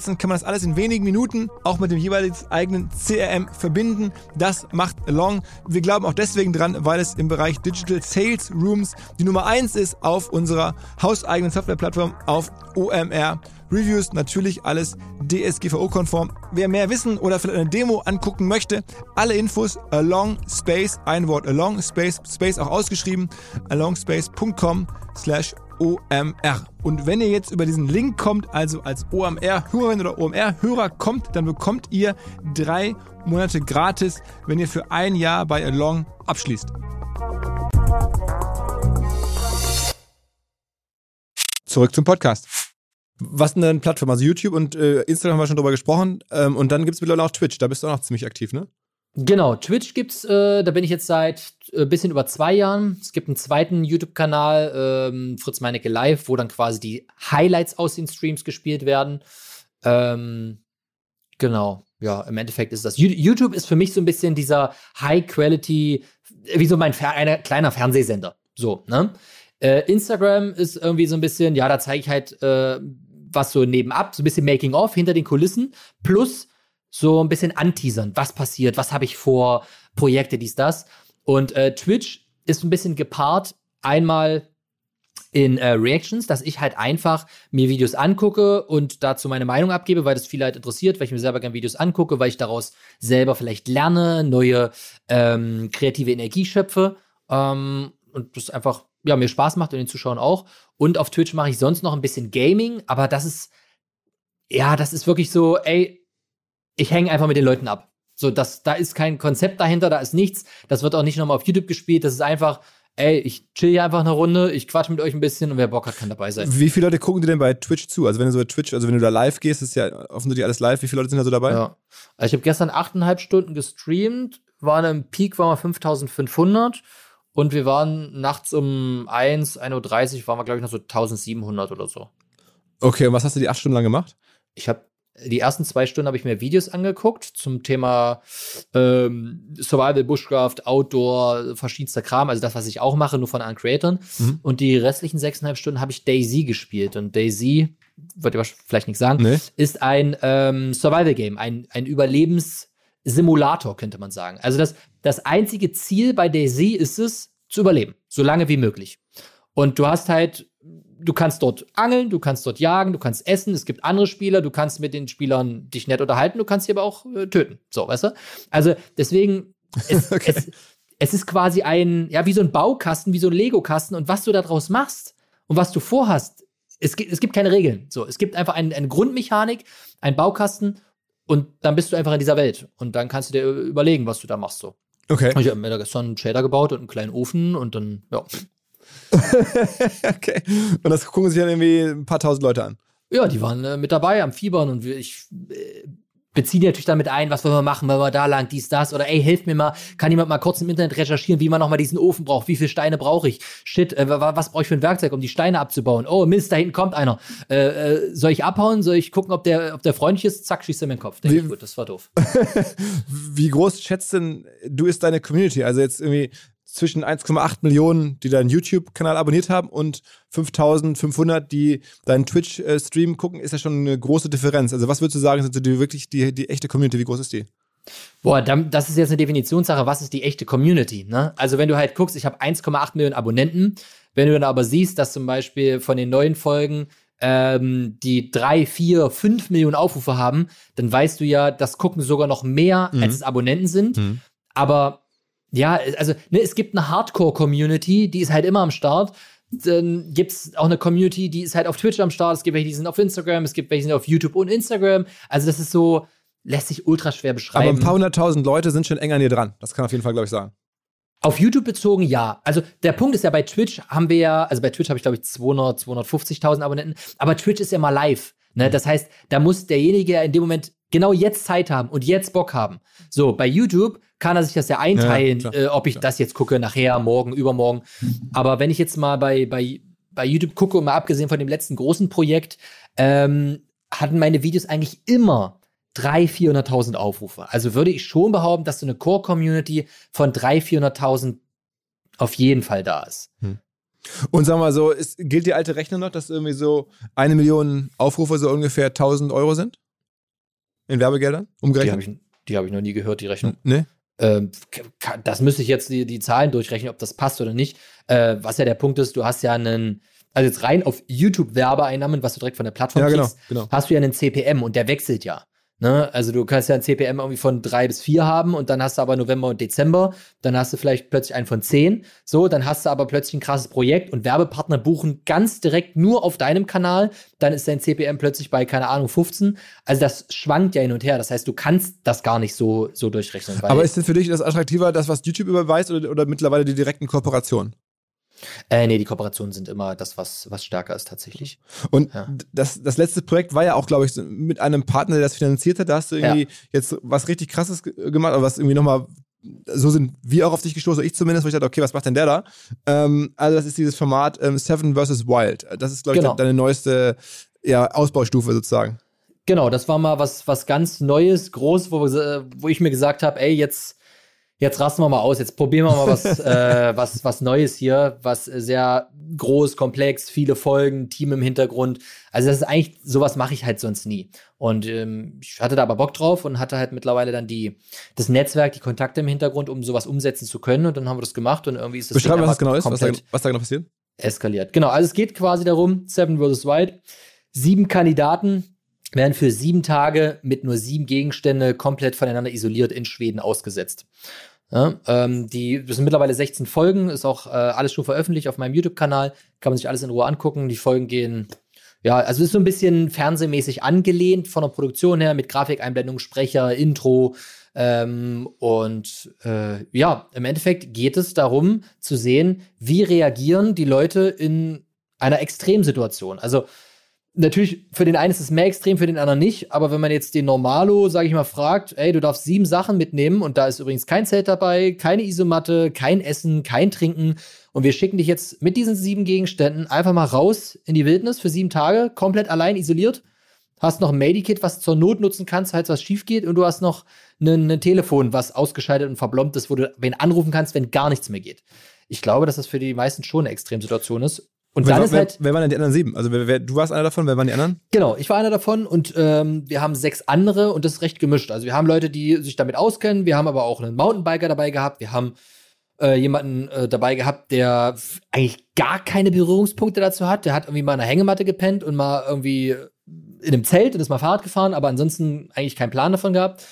aufsetzen, kann man das alles in wenigen Minuten auch mit dem jeweiligen eigenen CRM verbinden. Das macht Along. Wir glauben auch deswegen dran, weil es im Bereich Digital Sales Rooms die Nummer eins ist auf unserer hauseigenen Softwareplattform auf OMR. Reviews natürlich alles DSGVO-konform. Wer mehr wissen oder vielleicht eine Demo angucken möchte, alle Infos along space, ein Wort along space, space auch ausgeschrieben, alongspace.com slash OMR. Und wenn ihr jetzt über diesen Link kommt, also als OMR-Hörerin oder OMR-Hörer kommt, dann bekommt ihr drei Monate gratis, wenn ihr für ein Jahr bei Along abschließt. Zurück zum Podcast. Was denn deine Plattform? Also YouTube und äh, Instagram haben wir schon drüber gesprochen. Ähm, und dann gibt es mittlerweile auch Twitch. Da bist du auch noch ziemlich aktiv, ne? Genau, Twitch gibt's, äh, da bin ich jetzt seit ein äh, bisschen über zwei Jahren. Es gibt einen zweiten YouTube-Kanal, ähm, Fritz Meinecke Live, wo dann quasi die Highlights aus den Streams gespielt werden. Ähm, genau, ja, im Endeffekt ist das. YouTube ist für mich so ein bisschen dieser High-Quality, wie so mein Fer ein kleiner Fernsehsender. So, ne? Äh, Instagram ist irgendwie so ein bisschen, ja, da zeige ich halt äh, was so nebenab, so ein bisschen Making-of hinter den Kulissen, plus so ein bisschen anteasern, was passiert, was habe ich vor, Projekte, dies, das. Und äh, Twitch ist ein bisschen gepaart, einmal in äh, Reactions, dass ich halt einfach mir Videos angucke und dazu meine Meinung abgebe, weil das viele halt interessiert, weil ich mir selber gerne Videos angucke, weil ich daraus selber vielleicht lerne, neue ähm, kreative Energie schöpfe. Ähm, und das einfach ja mir Spaß macht und den Zuschauern auch. Und auf Twitch mache ich sonst noch ein bisschen Gaming, aber das ist ja, das ist wirklich so, ey, ich hänge einfach mit den Leuten ab. So, das, da ist kein Konzept dahinter, da ist nichts. Das wird auch nicht nochmal auf YouTube gespielt. Das ist einfach, ey, ich chill hier einfach eine Runde, ich quatsch mit euch ein bisschen und wer Bock hat, kann dabei sein. Wie viele Leute gucken dir denn bei Twitch zu? Also wenn du so bei Twitch, also wenn du da live gehst, ist ja offensichtlich alles live. Wie viele Leute sind da so dabei? Ja. Also ich habe gestern achteinhalb Stunden gestreamt, waren im Peak waren wir 5500 und wir waren nachts um 1, 1.30 Uhr waren wir glaube ich noch so 1700 oder so. Okay, und was hast du die acht Stunden lang gemacht? Ich habe die ersten zwei Stunden habe ich mir Videos angeguckt zum Thema ähm, Survival, Bushcraft, Outdoor, verschiedenster Kram, also das, was ich auch mache, nur von anderen Creatoren. Mhm. Und die restlichen sechseinhalb Stunden habe ich Daisy gespielt. Und Daisy, würde ich vielleicht nicht sagen, nee. ist ein ähm, Survival-Game, ein, ein Überlebenssimulator, könnte man sagen. Also das, das einzige Ziel bei Daisy ist es, zu überleben, so lange wie möglich. Und du hast halt du kannst dort angeln, du kannst dort jagen, du kannst essen, es gibt andere Spieler, du kannst mit den Spielern dich nett unterhalten, du kannst sie aber auch äh, töten. So, weißt du? Also deswegen, es, (laughs) okay. es, es, ist quasi ein, ja, wie so ein Baukasten, wie so ein Lego-Kasten und was du daraus machst und was du vorhast, es gibt, es gibt keine Regeln. So, es gibt einfach ein, eine Grundmechanik, einen Baukasten und dann bist du einfach in dieser Welt und dann kannst du dir überlegen, was du da machst. So. Okay. Ich habe mir da gestern einen Shader gebaut und einen kleinen Ofen und dann, ja. (laughs) okay. Und das gucken sich dann irgendwie ein paar tausend Leute an. Ja, die waren äh, mit dabei am Fiebern und ich äh, beziehe natürlich damit ein, was wollen wir machen, wollen wir da lang, dies, das oder ey, hilf mir mal, kann jemand mal kurz im Internet recherchieren, wie man nochmal diesen Ofen braucht, wie viele Steine brauche ich, shit, äh, was brauche ich für ein Werkzeug, um die Steine abzubauen, oh Mist, da hinten kommt einer, äh, äh, soll ich abhauen, soll ich gucken, ob der, ob der freundlich ist, zack, schießt er mir den Kopf, denke ich, gut, das war doof. (laughs) wie groß schätzt denn du ist deine Community, also jetzt irgendwie zwischen 1,8 Millionen, die deinen YouTube-Kanal abonniert haben und 5500, die deinen Twitch-Stream gucken, ist ja schon eine große Differenz. Also was würdest du sagen, sind die wirklich die, die echte Community? Wie groß ist die? Boah, das ist jetzt eine Definitionssache, was ist die echte Community? Ne? Also wenn du halt guckst, ich habe 1,8 Millionen Abonnenten, wenn du dann aber siehst, dass zum Beispiel von den neuen Folgen ähm, die drei, vier, fünf Millionen Aufrufe haben, dann weißt du ja, das gucken sogar noch mehr, mhm. als es Abonnenten sind. Mhm. Aber ja, also ne, es gibt eine Hardcore-Community, die ist halt immer am Start. Dann gibt es auch eine Community, die ist halt auf Twitch am Start. Es gibt welche, die sind auf Instagram. Es gibt welche, die sind auf YouTube und Instagram. Also das ist so, lässt sich ultra schwer beschreiben. Aber ein paar hunderttausend Leute sind schon eng an dir dran. Das kann auf jeden Fall, glaube ich, sagen. Auf YouTube bezogen, ja. Also der Punkt ist ja, bei Twitch haben wir ja, also bei Twitch habe ich, glaube ich, 200, 250.000 Abonnenten. Aber Twitch ist ja mal live. Ne? Das heißt, da muss derjenige in dem Moment genau jetzt Zeit haben und jetzt Bock haben. So, bei YouTube kann er sich das ja einteilen, ja, äh, ob ich klar. das jetzt gucke, nachher, morgen, übermorgen. Aber wenn ich jetzt mal bei, bei, bei YouTube gucke, mal abgesehen von dem letzten großen Projekt, ähm, hatten meine Videos eigentlich immer 300.000, 400.000 Aufrufe. Also würde ich schon behaupten, dass so eine Core-Community von 300.000, 400.000 auf jeden Fall da ist. Hm. Und sag mal so, ist, gilt die alte Rechnung noch, dass irgendwie so eine Million Aufrufe so ungefähr 1000 Euro sind? In Werbegeldern? Umgerechnet? Die habe ich, hab ich noch nie gehört, die Rechnung. Nee? Ähm, das müsste ich jetzt die, die Zahlen durchrechnen, ob das passt oder nicht. Äh, was ja der Punkt ist, du hast ja einen, also jetzt rein auf YouTube-Werbeeinnahmen, was du direkt von der Plattform ja, genau, kriegst, genau. hast du ja einen CPM und der wechselt ja. Ne? Also du kannst ja ein CPM irgendwie von drei bis vier haben und dann hast du aber November und Dezember, dann hast du vielleicht plötzlich einen von zehn. So, dann hast du aber plötzlich ein krasses Projekt und Werbepartner buchen ganz direkt nur auf deinem Kanal, dann ist dein CPM plötzlich bei, keine Ahnung, 15. Also das schwankt ja hin und her. Das heißt, du kannst das gar nicht so, so durchrechnen. aber ist denn für dich das attraktiver, das, was YouTube überweist oder, oder mittlerweile die direkten Kooperationen? Äh, nee, die Kooperationen sind immer das, was, was stärker ist tatsächlich. Und ja. das, das letzte Projekt war ja auch, glaube ich, mit einem Partner, der das finanziert hat. Da hast du irgendwie ja. jetzt was richtig krasses gemacht, oder was irgendwie nochmal so sind wir auch auf dich gestoßen, ich zumindest, wo ich dachte, okay, was macht denn der da? Ähm, also das ist dieses Format ähm, Seven vs. Wild. Das ist, glaube ich, genau. deine neueste ja, Ausbaustufe sozusagen. Genau, das war mal was, was ganz Neues, groß, wo, wo ich mir gesagt habe, ey, jetzt jetzt rasten wir mal aus, jetzt probieren wir mal was, (laughs) äh, was, was Neues hier, was sehr groß, komplex, viele Folgen, Team im Hintergrund. Also das ist eigentlich, sowas mache ich halt sonst nie. Und ähm, ich hatte da aber Bock drauf und hatte halt mittlerweile dann die, das Netzwerk, die Kontakte im Hintergrund, um sowas umsetzen zu können. Und dann haben wir das gemacht und irgendwie ist das Beschreib, was genau ist, was da, was da genau passiert. Eskaliert. Genau, also es geht quasi darum, Seven vs. White. Sieben Kandidaten werden für sieben Tage mit nur sieben Gegenstände komplett voneinander isoliert in Schweden ausgesetzt. Ja, ähm, die, das sind mittlerweile 16 Folgen, ist auch äh, alles schon veröffentlicht auf meinem YouTube-Kanal. Kann man sich alles in Ruhe angucken. Die Folgen gehen, ja, also ist so ein bisschen fernsehmäßig angelehnt von der Produktion her mit Grafikeinblendung, Sprecher, Intro. Ähm, und äh, ja, im Endeffekt geht es darum zu sehen, wie reagieren die Leute in einer Extremsituation. Also Natürlich, für den einen ist es mehr extrem, für den anderen nicht. Aber wenn man jetzt den Normalo, sage ich mal, fragt, ey, du darfst sieben Sachen mitnehmen und da ist übrigens kein Zelt dabei, keine Isomatte, kein Essen, kein Trinken. Und wir schicken dich jetzt mit diesen sieben Gegenständen einfach mal raus in die Wildnis für sieben Tage, komplett allein isoliert. Hast noch ein Medikit, was zur Not nutzen kannst, falls was schief geht. Und du hast noch ein Telefon, was ausgeschaltet und verblombt ist, wo du wen anrufen kannst, wenn gar nichts mehr geht. Ich glaube, dass das für die meisten schon eine Extremsituation ist. Und wer, dann ist wer, halt. Wer waren denn die anderen sieben? Also wer, wer, du warst einer davon, wer waren die anderen? Genau, ich war einer davon und ähm, wir haben sechs andere und das ist recht gemischt. Also wir haben Leute, die sich damit auskennen, wir haben aber auch einen Mountainbiker dabei gehabt, wir haben äh, jemanden äh, dabei gehabt, der eigentlich gar keine Berührungspunkte dazu hat. Der hat irgendwie mal in einer Hängematte gepennt und mal irgendwie in einem Zelt und ist mal Fahrrad gefahren, aber ansonsten eigentlich keinen Plan davon gehabt.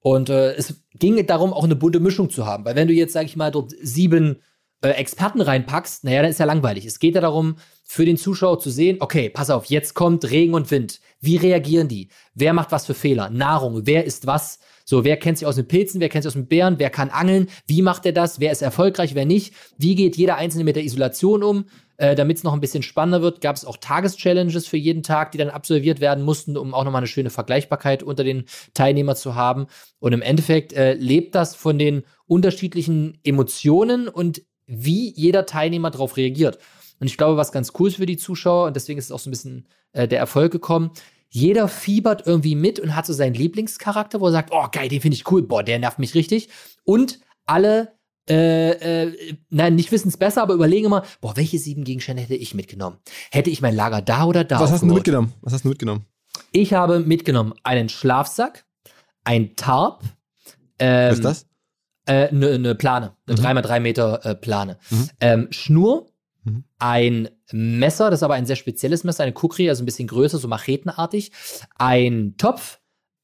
Und äh, es ging darum, auch eine bunte Mischung zu haben. Weil wenn du jetzt, sag ich mal, dort sieben äh, Experten reinpackst, naja, dann ist ja langweilig. Es geht ja darum, für den Zuschauer zu sehen, okay, pass auf, jetzt kommt Regen und Wind. Wie reagieren die? Wer macht was für Fehler? Nahrung, wer ist was? So, wer kennt sich aus den Pilzen, wer kennt sich aus den Bären, wer kann angeln, wie macht er das, wer ist erfolgreich, wer nicht, wie geht jeder Einzelne mit der Isolation um, äh, damit es noch ein bisschen spannender wird, gab es auch Tageschallenges für jeden Tag, die dann absolviert werden mussten, um auch nochmal eine schöne Vergleichbarkeit unter den Teilnehmern zu haben. Und im Endeffekt äh, lebt das von den unterschiedlichen Emotionen und wie jeder Teilnehmer darauf reagiert. Und ich glaube, was ganz cool ist für die Zuschauer, und deswegen ist es auch so ein bisschen äh, der Erfolg gekommen, jeder fiebert irgendwie mit und hat so seinen Lieblingscharakter, wo er sagt, oh geil, den finde ich cool, boah, der nervt mich richtig. Und alle, äh, äh, nein, nicht wissen es besser, aber überlegen immer, boah, welche sieben Gegenstände hätte ich mitgenommen? Hätte ich mein Lager da oder da? Was hast du mitgenommen? Was hast du mitgenommen? Ich habe mitgenommen einen Schlafsack, ein Tarp. Ähm, Was ist das? Eine äh, ne Plane, eine mhm. 3x3 Meter äh, Plane. Mhm. Ähm, Schnur, mhm. ein Messer, das ist aber ein sehr spezielles Messer, eine Kukri, also ein bisschen größer, so machetenartig, ein Topf,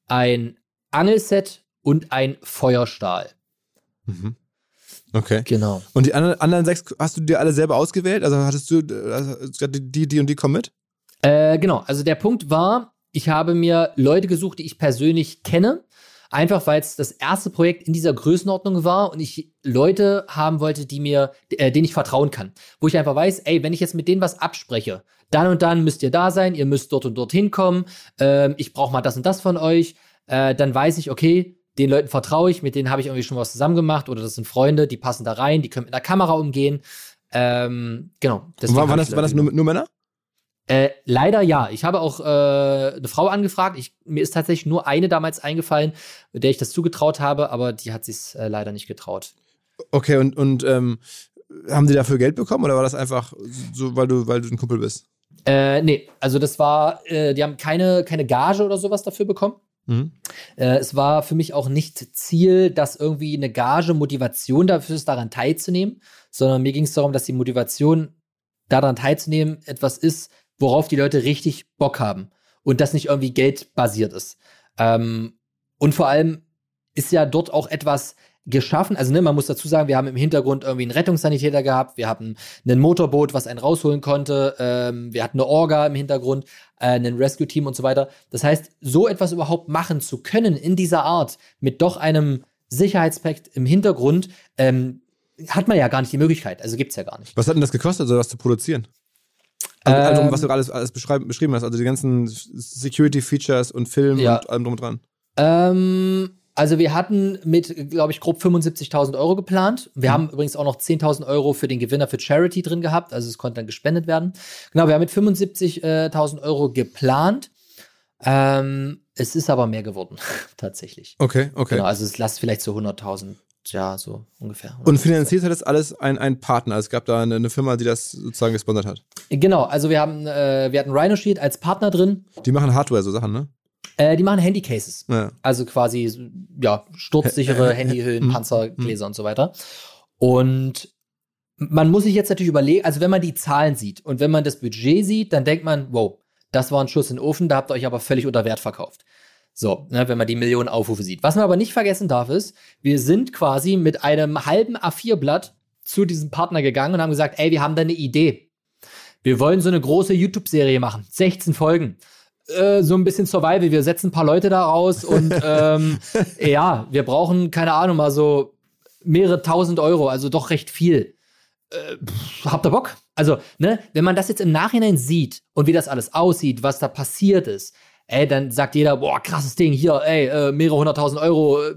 ein Angelset und ein Feuerstahl. Mhm. Okay. Genau. Und die anderen, anderen sechs hast du dir alle selber ausgewählt? Also hattest du also die, die und die kommen mit? Äh, genau. Also der Punkt war, ich habe mir Leute gesucht, die ich persönlich kenne, Einfach weil es das erste Projekt in dieser Größenordnung war und ich Leute haben wollte, die mir, äh, denen ich vertrauen kann. Wo ich einfach weiß, ey, wenn ich jetzt mit denen was abspreche, dann und dann müsst ihr da sein, ihr müsst dort und dorthin kommen, äh, ich brauche mal das und das von euch, äh, dann weiß ich, okay, den Leuten vertraue ich, mit denen habe ich irgendwie schon was zusammen gemacht oder das sind Freunde, die passen da rein, die können mit einer Kamera umgehen. Ähm, genau. War, war, das, war das nur, nur Männer? Äh, leider ja. Ich habe auch äh, eine Frau angefragt. Ich, mir ist tatsächlich nur eine damals eingefallen, der ich das zugetraut habe, aber die hat sich äh, leider nicht getraut. Okay, und, und ähm, haben die dafür Geld bekommen oder war das einfach so, weil du, weil du ein Kumpel bist? Äh, nee, also das war, äh, die haben keine, keine Gage oder sowas dafür bekommen. Mhm. Äh, es war für mich auch nicht Ziel, dass irgendwie eine Gage Motivation dafür ist, daran teilzunehmen, sondern mir ging es darum, dass die Motivation daran teilzunehmen etwas ist, worauf die Leute richtig Bock haben und das nicht irgendwie geldbasiert ist. Ähm, und vor allem ist ja dort auch etwas geschaffen. Also, ne, man muss dazu sagen, wir haben im Hintergrund irgendwie einen Rettungssanitäter gehabt, wir hatten ein Motorboot, was einen rausholen konnte, ähm, wir hatten eine Orga im Hintergrund, äh, ein Rescue-Team und so weiter. Das heißt, so etwas überhaupt machen zu können in dieser Art, mit doch einem Sicherheitspakt im Hintergrund, ähm, hat man ja gar nicht die Möglichkeit. Also gibt's ja gar nicht. Was hat denn das gekostet, sowas zu produzieren? Also, Ähm, was du alles, alles beschreib, beschrieben hast, also die ganzen Security-Features und Film Ja. und allem drum und dran. Ähm, also wir hatten mit, glaube ich, grob 75.000 Euro geplant. Wir Mhm. haben übrigens auch noch 10.000 Euro für den Gewinner für Charity drin gehabt. Also es konnte dann gespendet werden. Genau, wir haben mit 75.000 Euro geplant. Ähm, es ist aber mehr geworden, (laughs) tatsächlich. Okay, okay. Genau, also es lasst vielleicht so 100.000, ja, so ungefähr. Und finanziert hat das alles ein, ein Partner. Es gab da eine, eine Firma, die das sozusagen gesponsert hat. Genau, also wir haben, äh, wir hatten Rhino Shield als Partner drin. Die machen Hardware, so Sachen, ne? Äh, die machen Handycases. Ja. Also quasi, ja, sturzsichere Handyhüllen, Mhm. Panzergläser und so weiter. Und man muss sich jetzt natürlich überlegen, also wenn man die Zahlen sieht und wenn man das Budget sieht, dann denkt man, wow, das war ein Schuss in den Ofen, da habt ihr euch aber völlig unter Wert verkauft. So, ne, wenn man die Millionen Aufrufe sieht. Was man aber nicht vergessen darf, ist, wir sind quasi mit einem halben A4-Blatt zu diesem Partner gegangen und haben gesagt, ey, wir haben da eine Idee. Wir wollen so eine große YouTube-Serie machen. 16 Folgen. Äh, so ein bisschen Survival. Wir setzen ein paar Leute da raus und (laughs) ähm, ja, wir brauchen, keine Ahnung, mal so mehrere tausend Euro, also doch recht viel. Äh, pff, habt ihr Bock? Also, ne, wenn man das jetzt im Nachhinein sieht und wie das alles aussieht, was da passiert ist, ey, dann sagt jeder, boah, krasses Ding, hier, ey, äh, mehrere hunderttausend Euro, äh,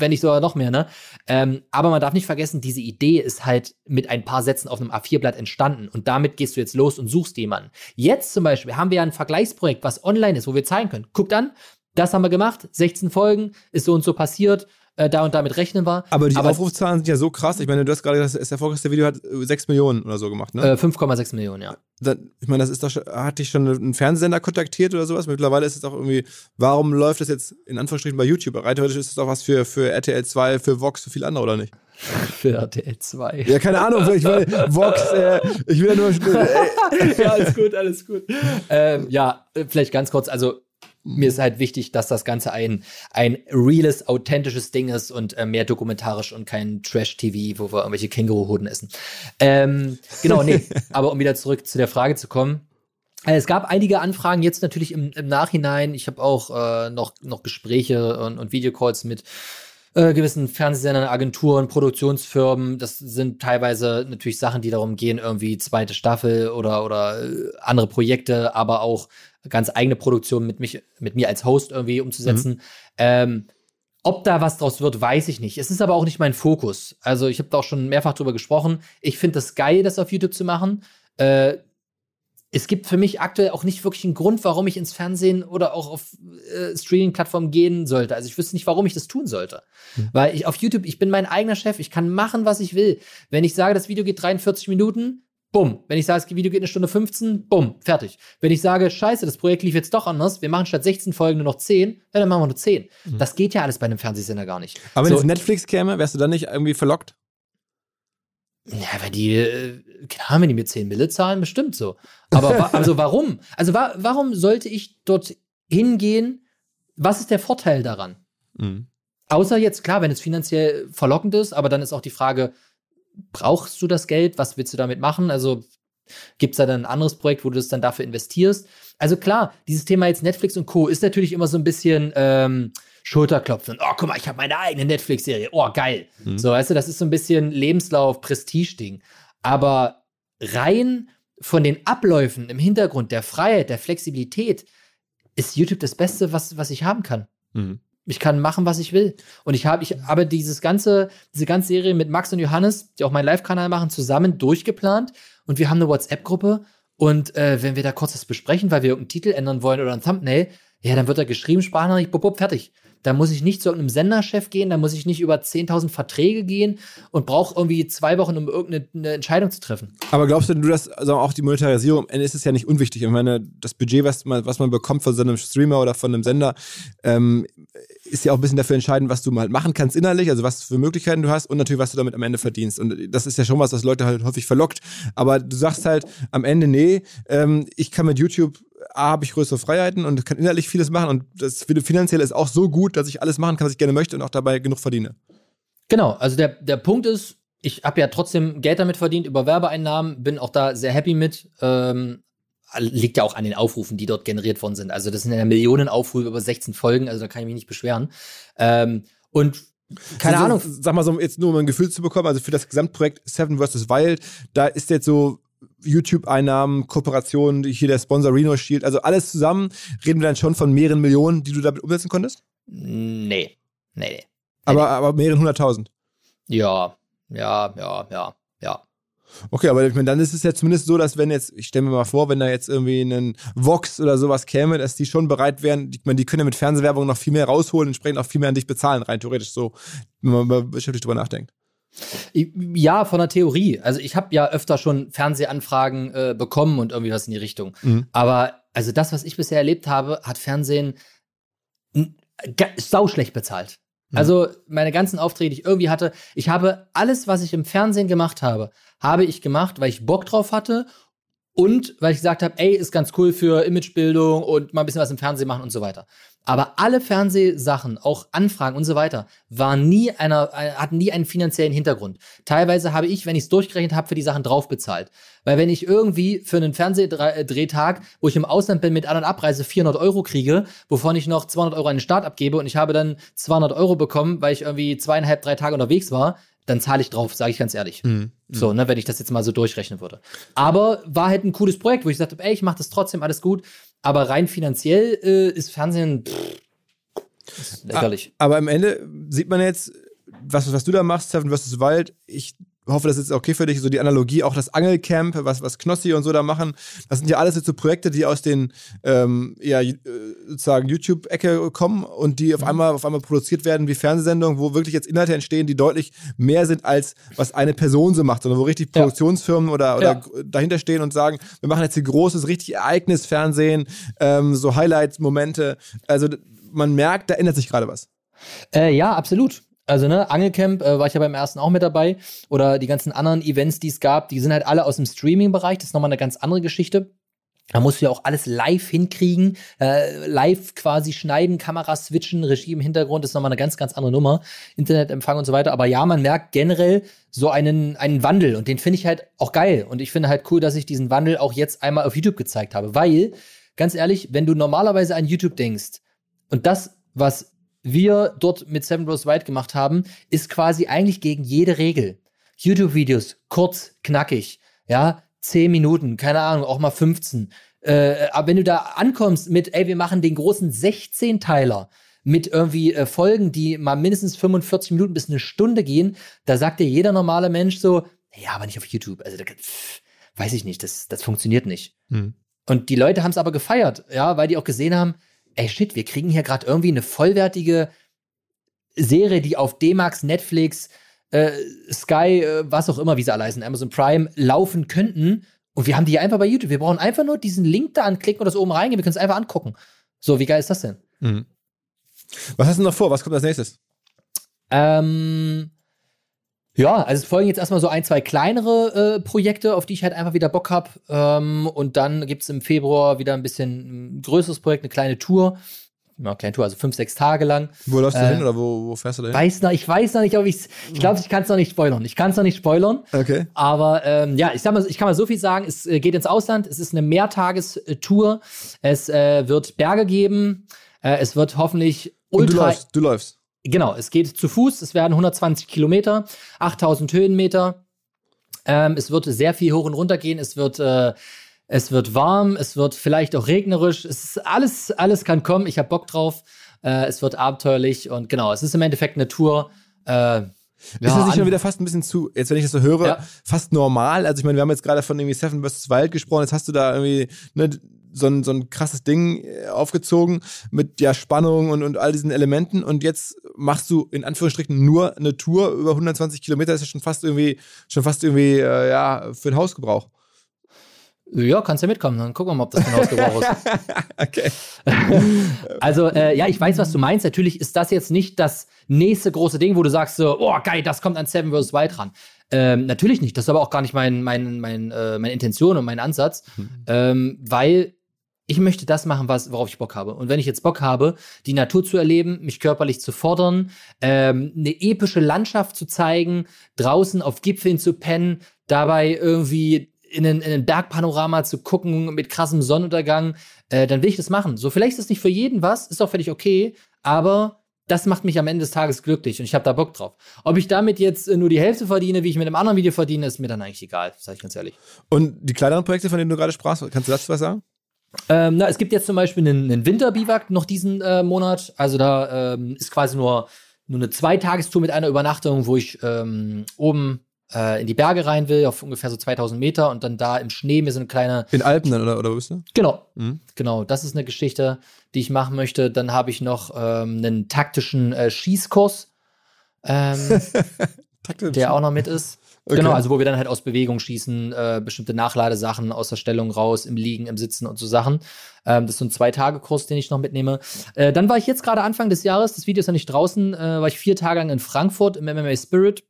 wenn nicht sogar noch mehr, ne? Ähm, aber man darf nicht vergessen, diese Idee ist halt mit ein paar Sätzen auf einem A4-Blatt entstanden und damit gehst du jetzt los und suchst jemanden. Jetzt zum Beispiel haben wir ja ein Vergleichsprojekt, was online ist, wo wir zeigen können. Guckt an, das haben wir gemacht, 16 Folgen, ist so und so passiert, äh, da und damit rechnen wir. Aber die Aber- Aufrufzahlen sind ja so krass. Ich meine, du hast gerade gesagt, das erfolgreichste Video hat äh, 6 Millionen oder so gemacht, ne? Äh, 5,6 Millionen, ja. Da- ich meine, das ist doch schon, hat dich schon ein Fernsehsender kontaktiert oder sowas? Mittlerweile ist es auch irgendwie, warum läuft das jetzt in Anführungsstrichen bei YouTube? Rein theoretisch ist es auch was für, für RTL 2, für Vox, für viele andere, oder nicht? (laughs) Für RTL 2. Ja, keine Ahnung, ich will Vox, äh, ich will ja nur, (laughs) äh, ja, alles gut, alles gut. Ähm, ja, äh, vielleicht ganz kurz, also mir ist halt wichtig, dass das Ganze ein, ein reales, authentisches Ding ist und äh, mehr dokumentarisch und kein Trash-TV, wo wir irgendwelche Känguruhoden essen. Ähm, genau, nee, (laughs) aber um wieder zurück zu der Frage zu kommen. Äh, Es gab einige Anfragen jetzt natürlich im, im Nachhinein. Ich habe auch äh, noch, noch Gespräche und, und Videocalls mit äh, gewissen Fernsehsendern, Agenturen, Produktionsfirmen. Das sind teilweise natürlich Sachen, die darum gehen, irgendwie zweite Staffel oder, oder äh, andere Projekte, aber auch ganz eigene Produktionen mit, mich, mit mir als Host irgendwie umzusetzen. Ähm, ob da was draus wird, weiß ich nicht. Es ist aber auch nicht mein Fokus. Also ich habe da auch schon mehrfach drüber gesprochen. Ich finde das geil, das auf YouTube zu machen. Äh, es gibt für mich aktuell auch nicht wirklich einen Grund, warum ich ins Fernsehen oder auch auf äh, Streaming-Plattformen gehen sollte. Also ich wüsste nicht, warum ich das tun sollte. Weil ich auf YouTube, ich bin mein eigener Chef, ich kann machen, was ich will. Wenn ich sage, das Video geht 43 Minuten, bumm. Wenn ich sage, das Video geht eine Stunde 15, bumm, fertig. Wenn ich sage, scheiße, das Projekt lief jetzt doch anders, wir machen statt 16 Folgen nur noch 10, ja, dann machen wir nur 10. Das geht ja alles bei einem Fernsehsender gar nicht. aber wenn So. jetzt Netflix käme, wärst du dann nicht irgendwie verlockt? Ja, weil die, äh, klar, wenn die mir 10 Mille zahlen, bestimmt so. Aber also warum? Also wa warum sollte ich dort hingehen? Was ist der Vorteil daran? Mhm. Außer jetzt, klar, wenn es finanziell verlockend ist, aber dann ist auch die Frage, brauchst du das Geld? Was willst du damit machen? Also gibt es da dann ein anderes Projekt, wo du das dann dafür investierst? Also klar, dieses Thema jetzt Netflix und Co. ist natürlich immer so ein bisschen ähm, Schulterklopfen. Oh, guck mal, ich habe meine eigene Netflix-Serie. Oh, geil. So, weißt du, das ist so ein bisschen Lebenslauf, Prestige-Ding. Aber rein von den Abläufen im Hintergrund, der Freiheit, der Flexibilität, ist YouTube das Beste, was, was ich haben kann. Mhm. Ich kann machen, was ich will. Und ich habe, ich habe dieses ganze, diese ganze Serie mit Max und Johannes, die auch meinen Live-Kanal machen, zusammen durchgeplant. Und wir haben eine WhatsApp-Gruppe. Und äh, wenn wir da kurz was besprechen, weil wir irgendeinen Titel ändern wollen oder ein Thumbnail, ja, dann wird da geschrieben, Sprachnachricht, bub, bub, fertig. Da muss ich nicht zu irgendeinem Senderchef gehen, da muss ich nicht über 10.000 Verträge gehen und brauche irgendwie zwei Wochen, um irgendeine eine Entscheidung zu treffen. Aber glaubst du, du dass also auch die Monetarisierung, am Ende ist es ja nicht unwichtig. Ich meine, das Budget, was man, was man bekommt von so einem Streamer oder von einem Sender, ähm, ist ja auch ein bisschen dafür entscheidend, was du mal machen kannst innerlich, also was für Möglichkeiten du hast und natürlich, was du damit am Ende verdienst. Und das ist ja schon was, was Leute halt häufig verlockt. Aber du sagst halt am Ende, nee, ähm, ich kann mit YouTube A, habe ich größere Freiheiten und kann innerlich vieles machen und das finanziell ist auch so gut, dass ich alles machen kann, was ich gerne möchte und auch dabei genug verdiene. Genau, also der, der Punkt ist, ich habe ja trotzdem Geld damit verdient über Werbeeinnahmen, bin auch da sehr happy mit. Ähm, liegt ja auch an den Aufrufen, die dort generiert worden sind. Also das sind ja Millionen Aufrufe über 16 Folgen, also da kann ich mich nicht beschweren. Ähm, und Keine so, Ahnung. Sag mal so, jetzt nur um ein Gefühl zu bekommen, also für das Gesamtprojekt Seven vs. Wild, da ist jetzt so YouTube-Einnahmen, Kooperationen, hier der Sponsor Reno Shield, also alles zusammen, reden wir dann schon von mehreren Millionen, die du damit umsetzen konntest? Nee. Nee, nee. Aber, aber mehreren hunderttausend. Ja, ja, ja, ja, ja. Okay, aber ich meine, dann ist es ja zumindest so, dass wenn jetzt, ich stelle mir mal vor, wenn da jetzt irgendwie ein Vox oder sowas käme, dass die schon bereit wären, ich meine, die können ja mit Fernsehwerbung noch viel mehr rausholen, entsprechend auch viel mehr an dich bezahlen, rein theoretisch so, wenn man beschäftigt drüber nachdenkt. Ja, von der Theorie. Also ich habe ja öfter schon Fernsehanfragen äh, bekommen und irgendwie was in die Richtung. Mhm. Aber also das, was ich bisher erlebt habe, hat Fernsehen ga- sauschlecht bezahlt. Mhm. Also meine ganzen Aufträge, die ich irgendwie hatte, ich habe alles, was ich im Fernsehen gemacht habe, habe ich gemacht, weil ich Bock drauf hatte und weil ich gesagt habe, ey, ist ganz cool für Imagebildung und mal ein bisschen was im Fernsehen machen und so weiter. Aber alle Fernsehsachen, auch Anfragen und so weiter, waren nie einer, äh, hatten nie einen finanziellen Hintergrund. Teilweise habe ich, wenn ich es durchgerechnet habe, für die Sachen drauf bezahlt. Weil wenn ich irgendwie für einen Fernsehdrehtag, wo ich im Ausland bin mit An- und Abreise 400 Euro kriege, wovon ich noch 200 Euro an den Staat abgebe und ich habe dann 200 Euro bekommen, weil ich irgendwie zweieinhalb, drei Tage unterwegs war, dann zahle ich drauf, sage ich ganz ehrlich. So, ne, wenn ich das jetzt mal so durchrechnen würde. Aber war halt ein cooles Projekt, wo ich gesagt habe, ey, ich mache das trotzdem, alles gut. Aber rein finanziell äh, ist Fernsehen pff, ist lächerlich. Aber am Ende sieht man jetzt, was, was du da machst, Seven vs. Wild, ich hoffe, das ist okay für dich, so die Analogie, auch das Angelcamp, was, was Knossi und so da machen, das sind ja alles jetzt so Projekte, die aus den ähm, ja, äh, sozusagen YouTube-Ecke kommen und die auf einmal auf einmal produziert werden wie Fernsehsendungen, wo wirklich jetzt Inhalte entstehen, die deutlich mehr sind, als was eine Person so macht, sondern wo richtig Ja. Produktionsfirmen oder, oder Ja. dahinter stehen und sagen, wir machen jetzt hier großes, richtig Ereignisfernsehen, ähm, so Highlight-Momente. Also d- man merkt, da ändert sich gerade was. Äh, ja, absolut. Also, ne, Angelcamp äh, war ich ja beim ersten auch mit dabei. Oder die ganzen anderen Events, die es gab, die sind halt alle aus dem Streaming-Bereich. Das ist nochmal eine ganz andere Geschichte. Da musst du ja auch alles live hinkriegen, äh, live quasi schneiden, Kamera switchen, Regie im Hintergrund, das ist nochmal eine ganz, ganz andere Nummer. Internetempfang und so weiter. Aber ja, man merkt generell so einen, einen Wandel und den finde ich halt auch geil. Und ich finde halt cool, dass ich diesen Wandel auch jetzt einmal auf YouTube gezeigt habe. Weil, ganz ehrlich, wenn du normalerweise an YouTube denkst und das, was wir dort mit Seven Rose White gemacht haben, ist quasi eigentlich gegen jede Regel. YouTube-Videos, kurz, knackig, ja, 10 Minuten, keine Ahnung, auch mal 15. Äh, aber wenn du da ankommst mit, ey, wir machen den großen 16-Teiler mit irgendwie äh, Folgen, die mal mindestens 45 Minuten bis eine Stunde gehen, da sagt dir jeder normale Mensch so, ja, aber nicht auf YouTube. Also, da, pff, weiß ich nicht, das, das funktioniert nicht. Und die Leute haben es aber gefeiert, ja, weil die auch gesehen haben, ey shit, wir kriegen hier gerade irgendwie eine vollwertige Serie, die auf D-Max, Netflix, äh, Sky, äh, was auch immer, wie sie alle heißen, Amazon Prime, laufen könnten. Und wir haben die einfach bei YouTube. Wir brauchen einfach nur diesen Link da anklicken und das oben reingehen. Wir können es einfach angucken. So, wie geil ist das denn? Was hast du noch vor? Was kommt als nächstes? Ähm, ja, also es folgen jetzt erstmal so ein, zwei kleinere äh, Projekte, auf die ich halt einfach wieder Bock hab. Ähm, und dann gibt's im Februar wieder ein bisschen ein größeres Projekt, eine kleine Tour. Ja, kleine Tour, also fünf, sechs Tage lang. Wo läufst du Äh, hin oder wo, wo fährst du da hin? Weiß noch, ich weiß noch nicht, ob ich's. Ich glaube, ich kann es noch nicht spoilern. Ich kann es noch nicht spoilern. Okay. Aber ähm, ja, ich sag mal, ich kann mal so viel sagen. Es äh, geht ins Ausland. Es ist eine Mehrtagestour. Es äh, wird Berge geben. Äh, es wird hoffentlich Und du ultra. läufst, du läufst. Genau, es geht zu Fuß. Es werden 120 Kilometer, 8000 Höhenmeter. Ähm, es wird sehr viel hoch und runter gehen. Es wird, äh, es wird warm. Es wird vielleicht auch regnerisch. Es ist alles, alles kann kommen. Ich habe Bock drauf. Äh, es wird abenteuerlich und genau, es ist im Endeffekt eine Tour. Äh, ist das nicht schon wieder fast ein bisschen zu, jetzt wenn ich das so höre, Ja. fast normal? Also ich meine, wir haben jetzt gerade von irgendwie Seven vs. Wild gesprochen, jetzt hast du da irgendwie ne, so, ein, so ein krasses Ding äh, aufgezogen mit ja Spannung und, und all diesen Elementen und jetzt machst du in Anführungsstrichen nur eine Tour über 120 Kilometer, ist ja schon fast irgendwie, schon fast irgendwie, äh, ja, für den Hausgebrauch. Ja, kannst ja mitkommen, dann gucken wir mal, ob das für ein Hausgebrauch ist. (laughs) Okay. (laughs) Also, äh, ja, ich weiß, was du meinst. Natürlich ist das jetzt nicht das nächste große Ding, wo du sagst so, oh geil, das kommt an Seven vs. Wild ran. Ähm, natürlich nicht. Das ist aber auch gar nicht mein, mein, mein, äh, meine Intention und mein Ansatz, ähm, weil ich möchte das machen, was, worauf ich Bock habe. Und wenn ich jetzt Bock habe, die Natur zu erleben, mich körperlich zu fordern, ähm, eine epische Landschaft zu zeigen, draußen auf Gipfeln zu pennen, dabei irgendwie in ein, in ein Bergpanorama zu gucken mit krassem Sonnenuntergang, äh, dann will ich das machen. So, vielleicht ist das nicht für jeden was, ist auch völlig okay, aber das macht mich am Ende des Tages glücklich und ich habe da Bock drauf. Ob ich damit jetzt äh, nur die Hälfte verdiene, wie ich mit einem anderen Video verdiene, ist mir dann eigentlich egal, sage ich ganz ehrlich. Und die kleineren Projekte, von denen du gerade sprachst, kannst du dazu was sagen? Ähm, na, es gibt jetzt zum Beispiel einen, einen Winterbiwak noch diesen äh, Monat. Also da ähm, ist quasi nur, nur eine Zweitagestour mit einer Übernachtung, wo ich ähm, oben äh, in die Berge rein will, auf ungefähr so 2000 Meter und dann da im Schnee mir so eine kleine. In Alpen dann, oder, oder wo bist du? Genau. Mhm. Genau, das ist eine Geschichte, die ich machen möchte. Dann habe ich noch ähm, einen taktischen äh, Schießkurs, ähm, (laughs) der auch noch mit ist. Okay. Genau, also wo wir dann halt aus Bewegung schießen, äh, bestimmte Nachladesachen aus der Stellung raus, im Liegen, im Sitzen und so Sachen. Ähm, das ist so ein Zwei-Tage-Kurs, den ich noch mitnehme. Äh, dann war ich jetzt gerade Anfang des Jahres, das Video ist ja nicht draußen, äh, war ich vier Tage lang in Frankfurt im MMA Spirit.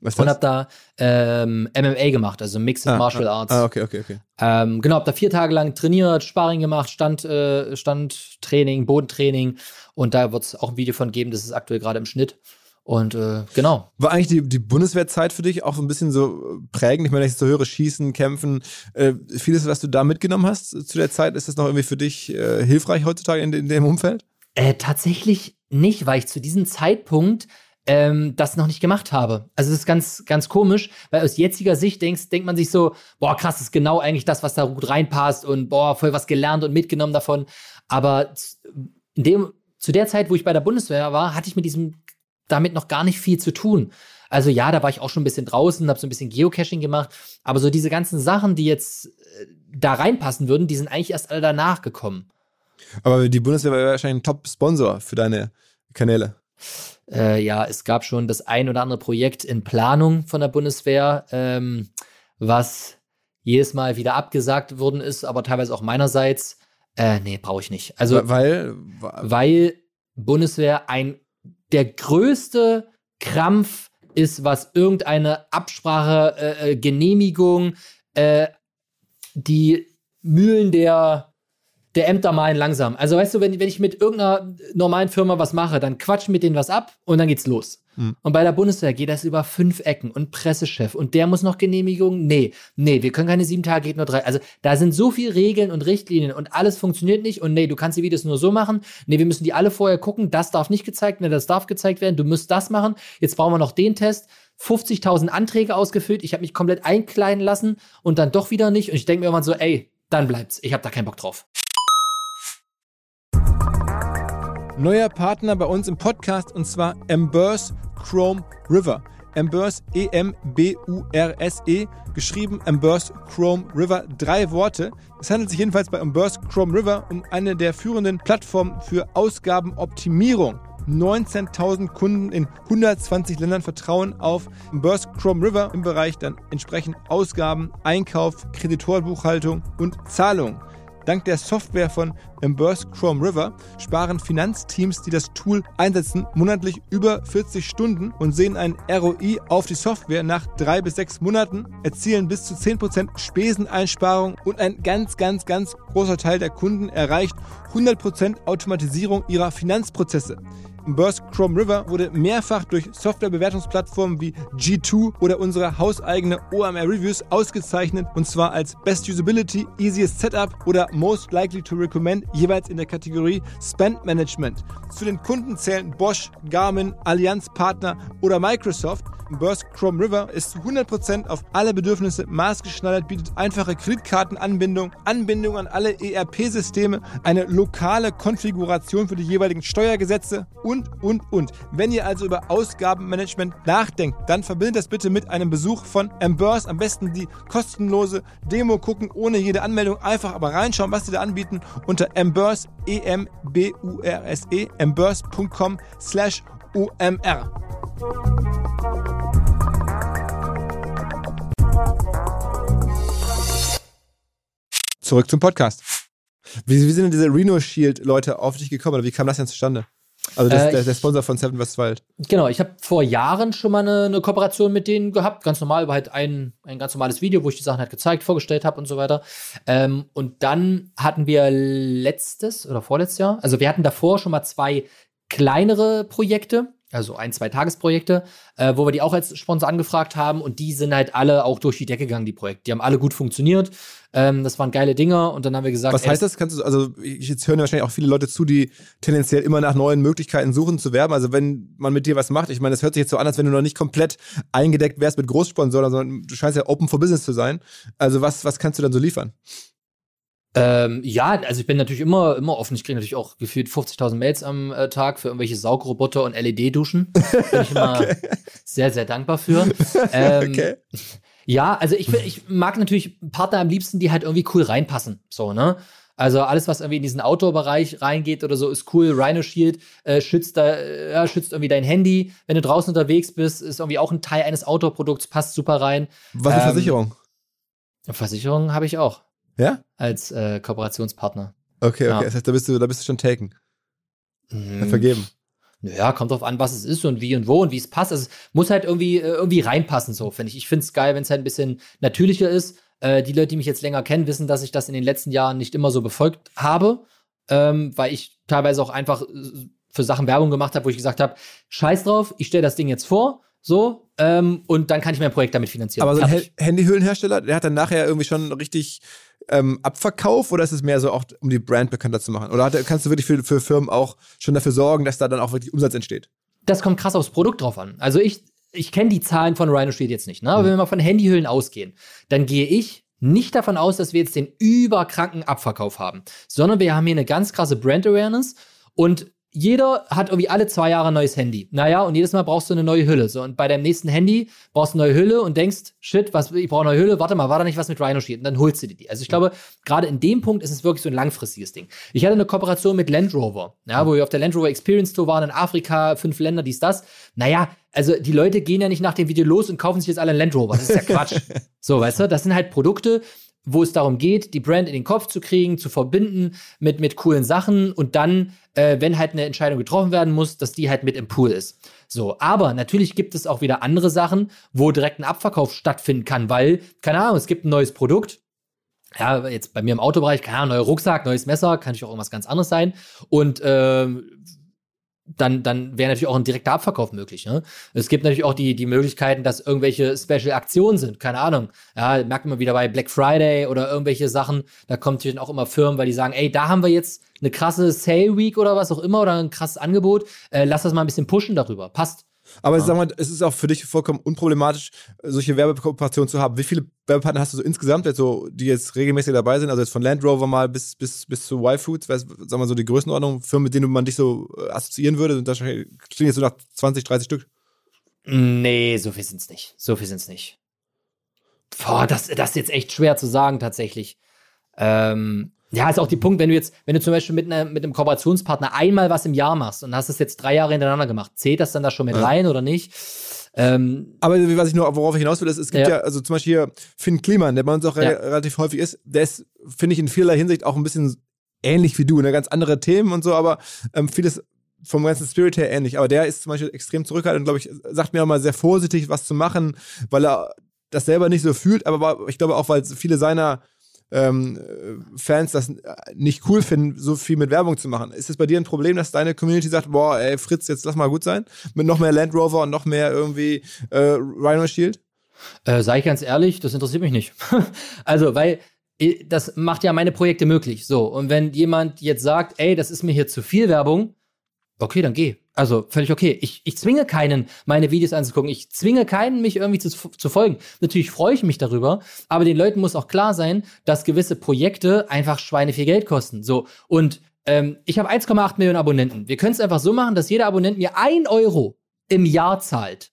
Was und habe da ähm, MMA gemacht, also Mixed ah, Martial ah, Arts. Ah, okay, okay, okay. Ähm, genau, habe da vier Tage lang trainiert, Sparring gemacht, Stand, äh, Standtraining, Bodentraining und da wird es auch ein Video von geben, das ist aktuell gerade im Schnitt. Und äh, genau. War eigentlich die, die Bundeswehrzeit für dich auch so ein bisschen so prägend? Ich meine, ich so höre, Schießen, Kämpfen, äh, vieles, was du da mitgenommen hast zu der Zeit, ist das noch irgendwie für dich äh, hilfreich heutzutage in, in dem Umfeld? Äh, tatsächlich nicht, weil ich zu diesem Zeitpunkt ähm, das noch nicht gemacht habe. Also das ist ganz, ganz komisch, weil aus jetziger Sicht denkst, denkt man sich so, boah, krass, das ist genau eigentlich das, was da gut reinpasst und boah, voll was gelernt und mitgenommen davon. Aber in dem, zu der Zeit, wo ich bei der Bundeswehr war, hatte ich mit diesem damit noch gar nicht viel zu tun. Also ja, da war ich auch schon ein bisschen draußen, habe so ein bisschen Geocaching gemacht, aber so diese ganzen Sachen, die jetzt äh, da reinpassen würden, die sind eigentlich erst alle danach gekommen. Aber die Bundeswehr war wahrscheinlich ein Top-Sponsor für deine Kanäle. Äh, ja, es gab schon das ein oder andere Projekt in Planung von der Bundeswehr, ähm, was jedes Mal wieder abgesagt worden ist, aber teilweise auch meinerseits. Äh, nee, brauche ich nicht. Also, weil, weil Bundeswehr ein der größte Krampf ist, was irgendeine Absprache, äh, äh, Genehmigung, äh, die Mühlen der der Ämter malen langsam. Also weißt du, wenn, wenn ich mit irgendeiner normalen Firma was mache, dann quatschen mit denen was ab und dann geht's los. Mhm. Und bei der Bundeswehr geht das über fünf Ecken und Pressechef und der muss noch Genehmigung. Nee, nee, wir können keine sieben Tage, geht nur drei. Also da sind so viele Regeln und Richtlinien und alles funktioniert nicht und nee, du kannst die Videos nur so machen. Nee, wir müssen die alle vorher gucken. Das darf nicht gezeigt werden, das darf gezeigt werden. Du musst das machen. Jetzt brauchen wir noch den Test. 50.000 Anträge ausgefüllt. Ich habe mich komplett einkleiden lassen und dann doch wieder nicht. Und ich denke mir irgendwann so, ey, dann bleibt's. Ich habe da keinen Bock drauf. Neuer Partner bei uns im Podcast und zwar Embers Chrome River. Embers E-M-B-U-R-S-E, e, geschrieben Embers Chrome River, drei Worte. Es handelt sich jedenfalls bei Embers Chrome River um eine der führenden Plattformen für Ausgabenoptimierung. 19.000 Kunden in 120 Ländern vertrauen auf Burst Chrome River im Bereich dann entsprechend Ausgaben, Einkauf, Kreditorbuchhaltung und Zahlung. Dank der Software von Emburse Chrome River sparen Finanzteams, die das Tool einsetzen, monatlich über 40 Stunden und sehen ein ROI auf die Software nach drei bis sechs Monaten, erzielen bis zu 10% Speseneinsparung und ein ganz, ganz, ganz großer Teil der Kunden erreicht 100% Automatisierung ihrer Finanzprozesse. Burst Chrome River wurde mehrfach durch Softwarebewertungsplattformen wie G2 oder unsere hauseigene OMR Reviews ausgezeichnet und zwar als Best Usability, Easiest Setup oder Most Likely to Recommend jeweils in der Kategorie Spend Management. Zu den Kunden zählen Bosch, Garmin, Allianz Partner oder Microsoft. Burst Chrome River ist zu 100% auf alle Bedürfnisse maßgeschneidert, bietet einfache Kreditkartenanbindung, Anbindung an alle ERP-Systeme, eine lokale Konfiguration für die jeweiligen Steuergesetze und, und, und. Wenn ihr also über Ausgabenmanagement nachdenkt, dann verbindet das bitte mit einem Besuch von Embers. Am besten die kostenlose Demo gucken, ohne jede Anmeldung. Einfach aber reinschauen, was sie da anbieten unter E-M-B-U-R-S-E, embers.com slash OMR. Zurück zum Podcast. Wie, wie sind denn diese Reno Shield Leute auf dich gekommen oder wie kam das denn zustande? Also das, äh, der, der, Sponsor von Seven West Wild. Genau, ich habe vor Jahren schon mal eine, eine, Kooperation mit denen gehabt. Ganz normal, war halt ein, ein ganz normales Video, wo ich die Sachen halt gezeigt, vorgestellt habe und so weiter. Ähm, und dann hatten wir letztes oder vorletztes Jahr, also wir hatten davor schon mal zwei kleinere Projekte. also ein, zwei Tagesprojekte, äh, wo wir die auch als Sponsor angefragt haben und die sind halt alle auch durch die Decke gegangen, die Projekte. Die haben alle gut funktioniert. Ähm, das waren geile Dinger und dann haben wir gesagt. Was heißt das? Kannst du, also jetzt hören wahrscheinlich auch viele Leute zu, die tendenziell immer nach neuen Möglichkeiten suchen zu werben. Also wenn man mit dir was macht, ich meine, das hört sich jetzt so an, als wenn du noch nicht komplett eingedeckt wärst mit Großsponsoren, sondern du scheinst ja open for business zu sein. Also was, was kannst du dann so liefern? Ähm, ja, also ich bin natürlich immer, immer offen. Ich kriege natürlich auch gefühlt 50.000 Mails am äh, Tag für irgendwelche Saugroboter und LED-Duschen. Bin ich (laughs) immer okay. sehr, sehr dankbar für. (laughs) Ähm, okay. (laughs) Ja, also ich, ich mag natürlich Partner am liebsten, die halt irgendwie cool reinpassen. So, ne? Also alles, was irgendwie in diesen Outdoor-Bereich reingeht oder so, ist cool. Rhino Shield äh, schützt, da, äh, schützt irgendwie dein Handy. Wenn du draußen unterwegs bist, ist irgendwie auch ein Teil eines Outdoor-Produkts, passt super rein. Was ist ähm, Versicherung? Versicherung habe ich auch. Ja? Als äh, Kooperationspartner. Okay, okay. Ja. Das heißt, da bist du, da bist du schon taken. Mhm. Vergeben. Naja, kommt drauf an, was es ist und wie und wo und wie es passt. Also, es muss halt irgendwie, äh, irgendwie reinpassen, so, finde ich. Ich finde es geil, wenn es halt ein bisschen natürlicher ist. Äh, die Leute, die mich jetzt länger kennen, wissen, dass ich das in den letzten Jahren nicht immer so befolgt habe, ähm, weil ich teilweise auch einfach äh, für Sachen Werbung gemacht habe, wo ich gesagt habe, scheiß drauf, ich stelle das Ding jetzt vor, so, ähm, und dann kann ich mein Projekt damit finanzieren. Aber so ein Handyhüllenhersteller, der hat dann nachher irgendwie schon richtig ähm, Abverkauf oder ist es mehr so auch, um die Brand bekannter zu machen? Oder hat, kannst du wirklich für, für Firmen auch schon dafür sorgen, dass da dann auch wirklich Umsatz entsteht? Das kommt krass aufs Produkt drauf an. Also ich, ich kenne die Zahlen von Rhino Shield jetzt nicht, ne? aber mhm. wenn wir mal von Handyhüllen ausgehen, dann gehe ich nicht davon aus, dass wir jetzt den überkranken Abverkauf haben, sondern wir haben hier eine ganz krasse Brand Awareness und jeder hat irgendwie alle zwei Jahre ein neues Handy. Naja, und jedes Mal brauchst du eine neue Hülle. So, und bei deinem nächsten Handy brauchst du eine neue Hülle und denkst, shit, was, ich brauche eine neue Hülle, warte mal, war da nicht was mit Rhino Shield? Und dann holst du dir die. Also ich glaube, gerade in dem Punkt ist es wirklich so ein langfristiges Ding. Ich hatte eine Kooperation mit Land Rover, ja, wo wir auf der Land Rover Experience Tour waren in Afrika, fünf Länder, dies, das. Naja, also die Leute gehen ja nicht nach dem Video los und kaufen sich jetzt alle einen Land Rover. Das ist ja Quatsch. (laughs) so, weißt du, das sind halt Produkte, wo es darum geht, die Brand in den Kopf zu kriegen, zu verbinden mit, mit coolen Sachen und dann, äh, wenn halt eine Entscheidung getroffen werden muss, dass die halt mit im Pool ist. So, aber natürlich gibt es auch wieder andere Sachen, wo direkt ein Abverkauf stattfinden kann, weil, keine Ahnung, es gibt ein neues Produkt, ja, jetzt bei mir im Autobereich, keine Ahnung, neuer Rucksack, neues Messer, kann natürlich auch irgendwas ganz anderes sein. Und äh, dann, dann wäre natürlich auch ein direkter Abverkauf möglich. Ne? Es gibt natürlich auch die, die Möglichkeiten, dass irgendwelche Special-Aktionen sind, keine Ahnung. Ja, merkt man wieder bei Black Friday oder irgendwelche Sachen. Da kommen natürlich auch immer Firmen, weil die sagen, ey, da haben wir jetzt eine krasse Sale Week oder was auch immer oder ein krasses Angebot. Äh, lass das mal ein bisschen pushen darüber. Passt. Aber ja. sag mal, es ist auch für dich vollkommen unproblematisch, solche Werbekooperationen zu haben. Wie viele Werbepartner hast du so insgesamt, jetzt so, die jetzt regelmäßig dabei sind? Also jetzt von Land Rover mal bis, bis, bis zu Y-Foods, sag mal so die Größenordnung, Firmen, mit denen man dich so äh, assoziieren würde? Und das klingt jetzt so nach 20, 30 Stück. Nee, so viel sind es nicht. So viel sind es nicht. Boah, das, das ist jetzt echt schwer zu sagen, tatsächlich. Ähm, ja, ist auch die Punkt, wenn du jetzt, wenn du zum Beispiel mit, ne, mit einem Kooperationspartner einmal was im Jahr machst und hast es jetzt drei Jahre hintereinander gemacht, zählt das dann da schon mit ja. rein oder nicht? Ähm, Aber was ich nur, worauf ich hinaus will, ist, es gibt ja, ja also zum Beispiel hier Finn Kliman, der bei uns auch ja. re relativ häufig ist, der ist, finde ich, in vielerlei Hinsicht auch ein bisschen ähnlich wie du, ne? ganz andere Themen und so, aber ähm, vieles vom ganzen Spirit her ähnlich. Aber der ist zum Beispiel extrem zurückhaltend und, glaube ich, sagt mir auch mal sehr vorsichtig, was zu machen, weil er das selber nicht so fühlt, aber ich glaube auch, weil viele seiner ähm, Fans das nicht cool finden, so viel mit Werbung zu machen. Ist es bei dir ein Problem, dass deine Community sagt, boah, ey, Fritz, jetzt lass mal gut sein? Mit noch mehr Land Rover und noch mehr irgendwie äh, Rhino Shield? Äh, sei ich ganz ehrlich, das interessiert mich nicht. (laughs) also, weil äh, das macht ja meine Projekte möglich. So, und wenn jemand jetzt sagt, ey, das ist mir hier zu viel Werbung, okay, dann geh. Also völlig okay. Ich, ich zwinge keinen, meine Videos anzugucken. Ich zwinge keinen, mich irgendwie zu, zu folgen. Natürlich freue ich mich darüber, aber den Leuten muss auch klar sein, dass gewisse Projekte einfach Schweine viel Geld kosten. So. Und ähm, ich habe 1,8 Millionen Abonnenten. Wir können es einfach so machen, dass jeder Abonnent mir ein Euro im Jahr zahlt.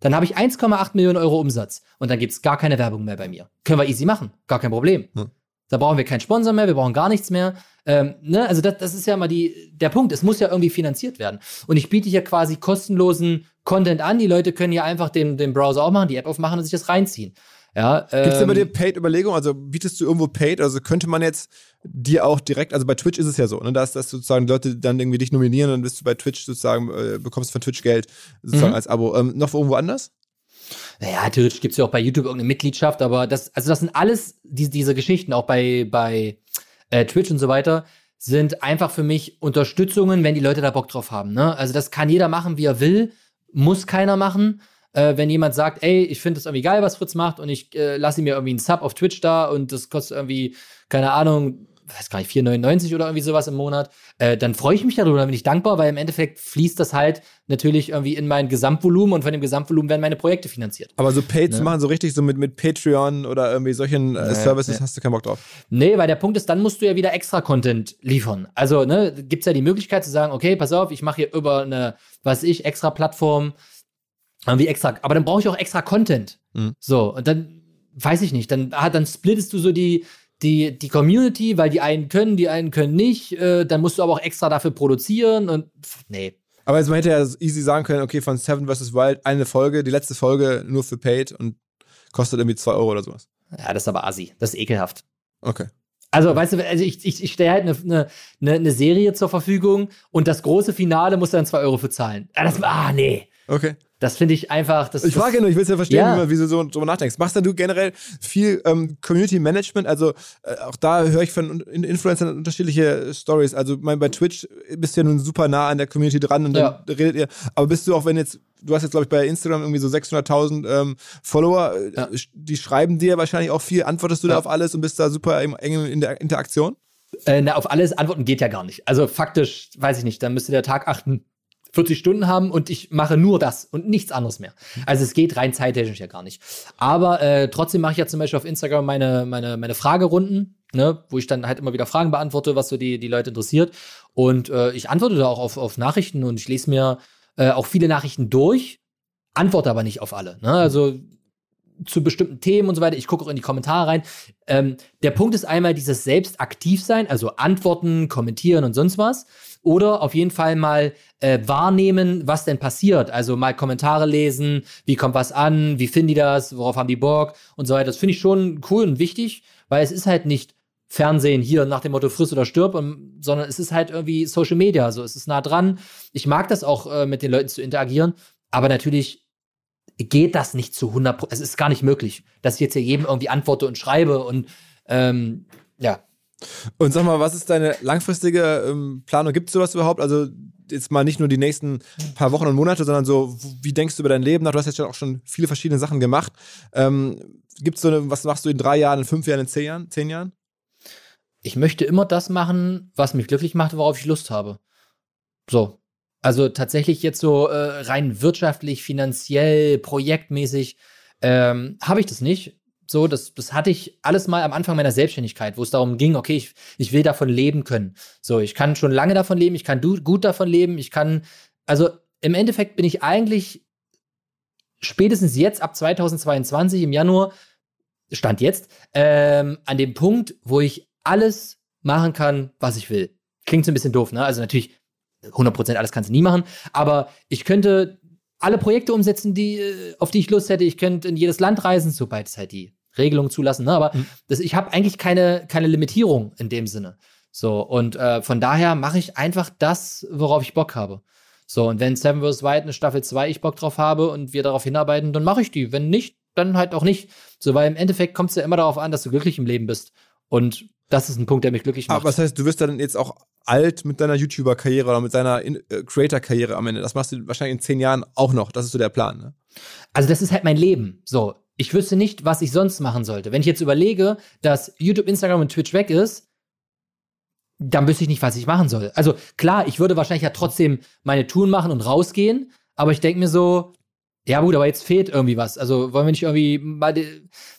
Dann habe ich 1,8 Millionen Euro Umsatz und dann gibt es gar keine Werbung mehr bei mir. Können wir easy machen. Gar kein Problem. Hm. Da brauchen wir keinen Sponsor mehr, wir brauchen gar nichts mehr. Ähm, ne? Also das, das ist ja mal die, der Punkt. Es muss ja irgendwie finanziert werden. Und ich biete hier quasi kostenlosen Content an. Die Leute können ja einfach den, den Browser auch machen, die App aufmachen und sich das reinziehen. Ja, ähm, Gibt es bei dir Paid-Überlegungen? Also bietest du irgendwo Paid? Also könnte man jetzt dir auch direkt, also bei Twitch ist es ja so, ne, dass, dass sozusagen Leute dann irgendwie dich nominieren, dann bist du bei Twitch sozusagen, äh, bekommst von Twitch Geld sozusagen mhm. als Abo. Ähm, noch irgendwo anders? Naja, theoretisch gibt es ja auch bei YouTube irgendeine Mitgliedschaft, aber das, also das sind alles die, diese Geschichten, auch bei, bei äh, Twitch und so weiter, sind einfach für mich Unterstützungen, wenn die Leute da Bock drauf haben. Ne? Also das kann jeder machen, wie er will, muss keiner machen. Äh, wenn jemand sagt, ey, ich finde es irgendwie geil, was Fritz macht und ich äh, lasse ihm mir irgendwie einen Sub auf Twitch da und das kostet irgendwie, keine Ahnung, weiß gar nicht, 4,99 oder irgendwie sowas im Monat, äh, dann freue ich mich darüber, dann bin ich dankbar, weil im Endeffekt fließt das halt natürlich irgendwie in mein Gesamtvolumen und von dem Gesamtvolumen werden meine Projekte finanziert. Aber so Paid zu machen, so richtig so mit, mit Patreon oder irgendwie solchen äh, Services, nee. hast du keinen Bock drauf? Nee, weil der Punkt ist, dann musst du ja wieder extra Content liefern. Also, ne, gibt's ja die Möglichkeit zu sagen, okay, pass auf, ich mache hier über eine, was ich, extra Plattform, irgendwie extra, aber dann brauche ich auch extra Content. Mhm. So, und dann weiß ich nicht, dann, ah, dann splittest du so die, die, die Community, weil die einen können, die einen können nicht. Äh, dann musst du aber auch extra dafür produzieren und pff, nee. Aber also man hätte ja easy sagen können, okay, von Seven vs. Wild eine Folge, die letzte Folge nur für Paid und kostet irgendwie 2 Euro oder sowas. Ja, das ist aber assi. Das ist ekelhaft. Okay. Also, weißt du, also ich, ich, ich stelle halt eine, eine, eine Serie zur Verfügung und das große Finale muss dann 2 Euro für zahlen. Ja, das, ah, nee. Okay. Das finde ich einfach. Das, ich frage ja nur, ich will es ja verstehen, ja. wie, wie, du so drüber nachdenkst. Machst du generell viel ähm, Community Management? Also äh, auch da höre ich von Influencern unterschiedliche Stories. Also mein, bei Twitch bist du ja nun super nah an der Community dran und ja. dann redet ihr. Aber bist du auch, wenn jetzt, du hast jetzt glaube ich bei Instagram irgendwie so 600.000 ähm, Follower, äh, ja. die schreiben dir wahrscheinlich auch viel. Antwortest du da auf alles und bist da super eng in der Interaktion? Äh, na, auf alles antworten geht ja gar nicht. Also faktisch, weiß ich nicht, dann müsste der Tag achten 40 Stunden haben und ich mache nur das und nichts anderes mehr. Also es geht rein zeittechnisch ja gar nicht. Aber äh, trotzdem mache ich ja zum Beispiel auf Instagram meine, meine, meine Fragerunden, ne, wo ich dann halt immer wieder Fragen beantworte, was so die, die Leute interessiert. Und äh, ich antworte da auch auf, auf Nachrichten und ich lese mir äh, auch viele Nachrichten durch, antworte aber nicht auf alle. Ne? Also zu bestimmten Themen und so weiter. Ich gucke auch in die Kommentare rein. Ähm, der Punkt ist einmal dieses selbst aktiv sein, also antworten, kommentieren und sonst was. Oder auf jeden Fall mal äh, wahrnehmen, was denn passiert. Also mal Kommentare lesen, wie kommt was an, wie finden die das, worauf haben die Bock und so weiter. Das finde ich schon cool und wichtig, weil es ist halt nicht Fernsehen hier nach dem Motto friss oder stirb, um, sondern es ist halt irgendwie Social Media, so es ist nah dran. Ich mag das auch, äh, mit den Leuten zu interagieren, aber natürlich geht das nicht zu 100% Es ist gar nicht möglich, dass ich jetzt hier jedem irgendwie antworte und schreibe und ähm, ja, und sag mal, was ist deine langfristige ähm, Planung? Gibt es sowas überhaupt? Also jetzt mal nicht nur die nächsten paar Wochen und Monate, sondern so, wie denkst du über dein Leben nach? Du hast jetzt auch schon viele verschiedene Sachen gemacht. Ähm, Gibt es so eine, was machst du in drei Jahren, in fünf Jahren, in zehn Jahren? Zehn Jahren? Ich möchte immer das machen, was mich glücklich macht, worauf ich Lust habe. So. Also tatsächlich jetzt so äh, rein wirtschaftlich, finanziell, projektmäßig ähm, habe ich das nicht. So, das, das hatte ich alles mal am Anfang meiner Selbstständigkeit, wo es darum ging, okay, ich, ich will davon leben können. So, ich kann schon lange davon leben, ich kann du, gut davon leben, ich kann, also im Endeffekt bin ich eigentlich spätestens jetzt ab 2022 im Januar, Stand jetzt, ähm, an dem Punkt, wo ich alles machen kann, was ich will. Klingt so ein bisschen doof, ne? Also natürlich 100% alles kannst du nie machen, aber ich könnte alle Projekte umsetzen, die, äh, auf die ich Lust hätte. Ich könnte in jedes Land reisen, sobald es halt die Regelungen zulassen. Ne? Aber mhm. das, ich habe eigentlich keine, keine Limitierung in dem Sinne. So, und äh, von daher mache ich einfach das, worauf ich Bock habe. So, und wenn Seven vs. White eine Staffel 2 ich Bock drauf habe und wir darauf hinarbeiten, dann mache ich die. Wenn nicht, dann halt auch nicht. So, weil im Endeffekt kommt es ja immer darauf an, dass du glücklich im Leben bist. Und das ist ein Punkt, der mich glücklich macht. Aber was heißt, du wirst dann jetzt auch alt mit deiner YouTuber-Karriere oder mit deiner äh, Creator-Karriere am Ende. Das machst du wahrscheinlich in zehn Jahren auch noch. Das ist so der Plan, ne? Also, das ist halt mein Leben. So, ich wüsste nicht, was ich sonst machen sollte. Wenn ich jetzt überlege, dass YouTube, Instagram und Twitch weg ist, dann wüsste ich nicht, was ich machen soll. Also klar, ich würde wahrscheinlich ja trotzdem meine Touren machen und rausgehen, aber ich denke mir so, ja gut, aber jetzt fehlt irgendwie was. Also wollen wir nicht irgendwie mal,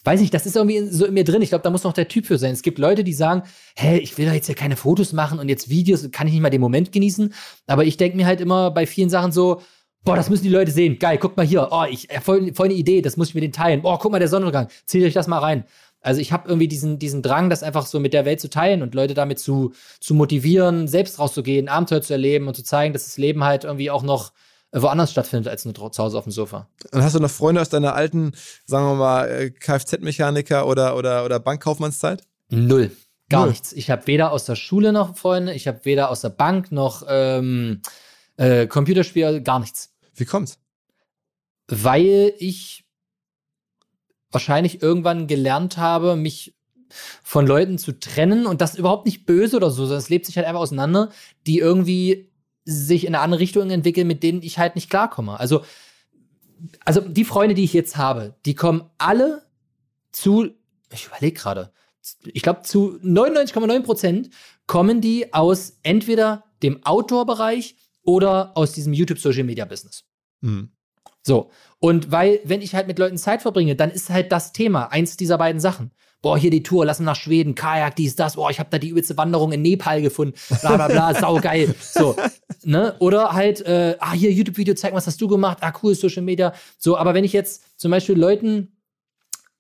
weiß nicht, das ist irgendwie so in mir drin. Ich glaube, da muss noch der Typ für sein. Es gibt Leute, die sagen, hä, ich will doch jetzt ja keine Fotos machen und jetzt Videos, kann ich nicht mal den Moment genießen. Aber ich denke mir halt immer bei vielen Sachen so, Boah, das müssen die Leute sehen. Geil, guck mal hier. Oh, ich äh, voll, voll eine Idee, das muss ich mit denen teilen. Boah, guck mal, der Sonnenuntergang. Zieht euch das mal rein. Also ich habe irgendwie diesen, diesen Drang, das einfach so mit der Welt zu teilen und Leute damit zu, zu motivieren, selbst rauszugehen, Abenteuer zu erleben und zu zeigen, dass das Leben halt irgendwie auch noch woanders stattfindet als nur zu Hause auf dem Sofa. Und hast du noch Freunde aus deiner alten, sagen wir mal, äh, Kfz-Mechaniker oder, oder, oder Bankkaufmannszeit? Null. Gar Null. nichts. Ich habe weder aus der Schule noch Freunde, ich habe weder aus der Bank noch ähm, äh, Computerspiel, gar nichts. Wie kommt's? Weil ich wahrscheinlich irgendwann gelernt habe, mich von Leuten zu trennen und das überhaupt nicht böse oder so, sondern es lebt sich halt einfach auseinander, die irgendwie sich in eine andere Richtung entwickeln, mit denen ich halt nicht klarkomme. Also, also die Freunde, die ich jetzt habe, die kommen alle zu, ich überlege gerade, ich glaube zu 99,9 Prozent kommen die aus entweder dem Outdoor-Bereich oder aus diesem YouTube-Social-Media-Business. Mhm. So. Und weil, wenn ich halt mit Leuten Zeit verbringe, dann ist halt das Thema, eins dieser beiden Sachen. Boah, hier die Tour, lass uns nach Schweden, Kajak, dies, das, boah, ich habe da die übelste Wanderung in Nepal gefunden, bla bla bla, (laughs) saugeil. So, ne? Oder halt, äh, ah, hier YouTube-Video, zeig, was hast du gemacht, ah, cool, Social Media. So, aber wenn ich jetzt zum Beispiel Leuten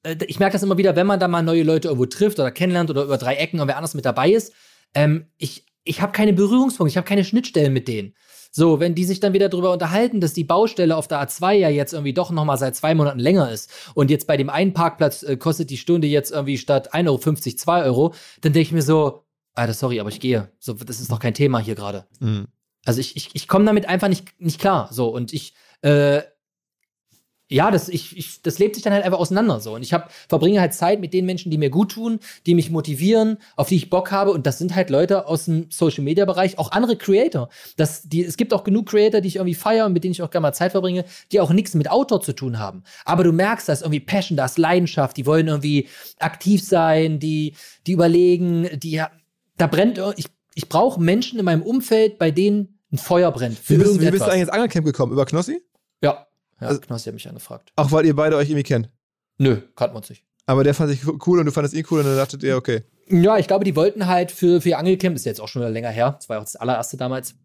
äh, ich merke das immer wieder, wenn man da mal neue Leute irgendwo trifft oder kennenlernt oder über drei Ecken und wer anders mit dabei ist, ähm, ich, ich habe keine Berührungspunkte, ich habe keine Schnittstellen mit denen. So, wenn die sich dann wieder darüber unterhalten, dass die Baustelle auf der A2 ja jetzt irgendwie doch nochmal seit zwei Monaten länger ist und jetzt bei dem einen Parkplatz äh, kostet die Stunde jetzt irgendwie statt 1,50 Euro 2 Euro, dann denke ich mir so, Alter, sorry, aber ich gehe. So, das ist doch kein Thema hier gerade. Mhm. Also ich, ich, ich komme damit einfach nicht, nicht klar. So, und ich, äh, ja, das, ich, ich, das lebt sich dann halt einfach auseinander so. Und ich hab, verbringe halt Zeit mit den Menschen, die mir gut tun, die mich motivieren, auf die ich Bock habe. Und das sind halt Leute aus dem Social Media Bereich, auch andere Creator. Das, die, es gibt auch genug Creator, die ich irgendwie feiere und mit denen ich auch gerne mal Zeit verbringe, die auch nichts mit Outdoor zu tun haben. Aber du merkst, da ist irgendwie Passion, da ist Leidenschaft, die wollen irgendwie aktiv sein, die, die überlegen, die, da brennt, ich, ich brauche Menschen in meinem Umfeld, bei denen ein Feuer brennt. Wie bist, wie bist du eigentlich ins Angelcamp gekommen? Über Knossi? Ja. Ja, also, Knossi hat mich angefragt. Auch weil ihr beide euch irgendwie kennt? Nö, kannten wir uns nicht. Aber der fand sich cool und du fandest ihn cool und dann dachtet ihr, okay. Ja, ich glaube, die wollten halt für, für ihr Angelcamp, ist jetzt auch schon wieder länger her, das war ja auch das allererste damals,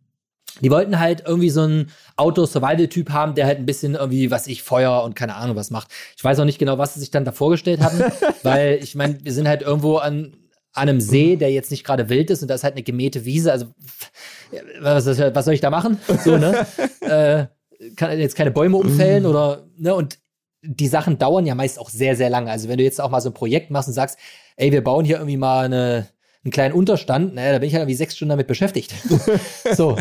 die wollten halt irgendwie so einen Outdoor-Survival-Typ haben, der halt ein bisschen irgendwie, was ich, Feuer und keine Ahnung was macht. Ich weiß auch nicht genau, was sie sich dann da vorgestellt hatten, (laughs) weil ich meine, wir sind halt irgendwo an, an einem See, der jetzt nicht gerade wild ist und da ist halt eine gemähte Wiese, also was, was soll ich da machen? So, ne? (laughs) äh, kann jetzt keine Bäume umfällen mhm. oder, ne, und die Sachen dauern ja meist auch sehr, sehr lange. Also wenn du jetzt auch mal so ein Projekt machst und sagst, ey, wir bauen hier irgendwie mal eine, einen kleinen Unterstand, naja, da bin ich halt irgendwie sechs Stunden damit beschäftigt. (laughs) so.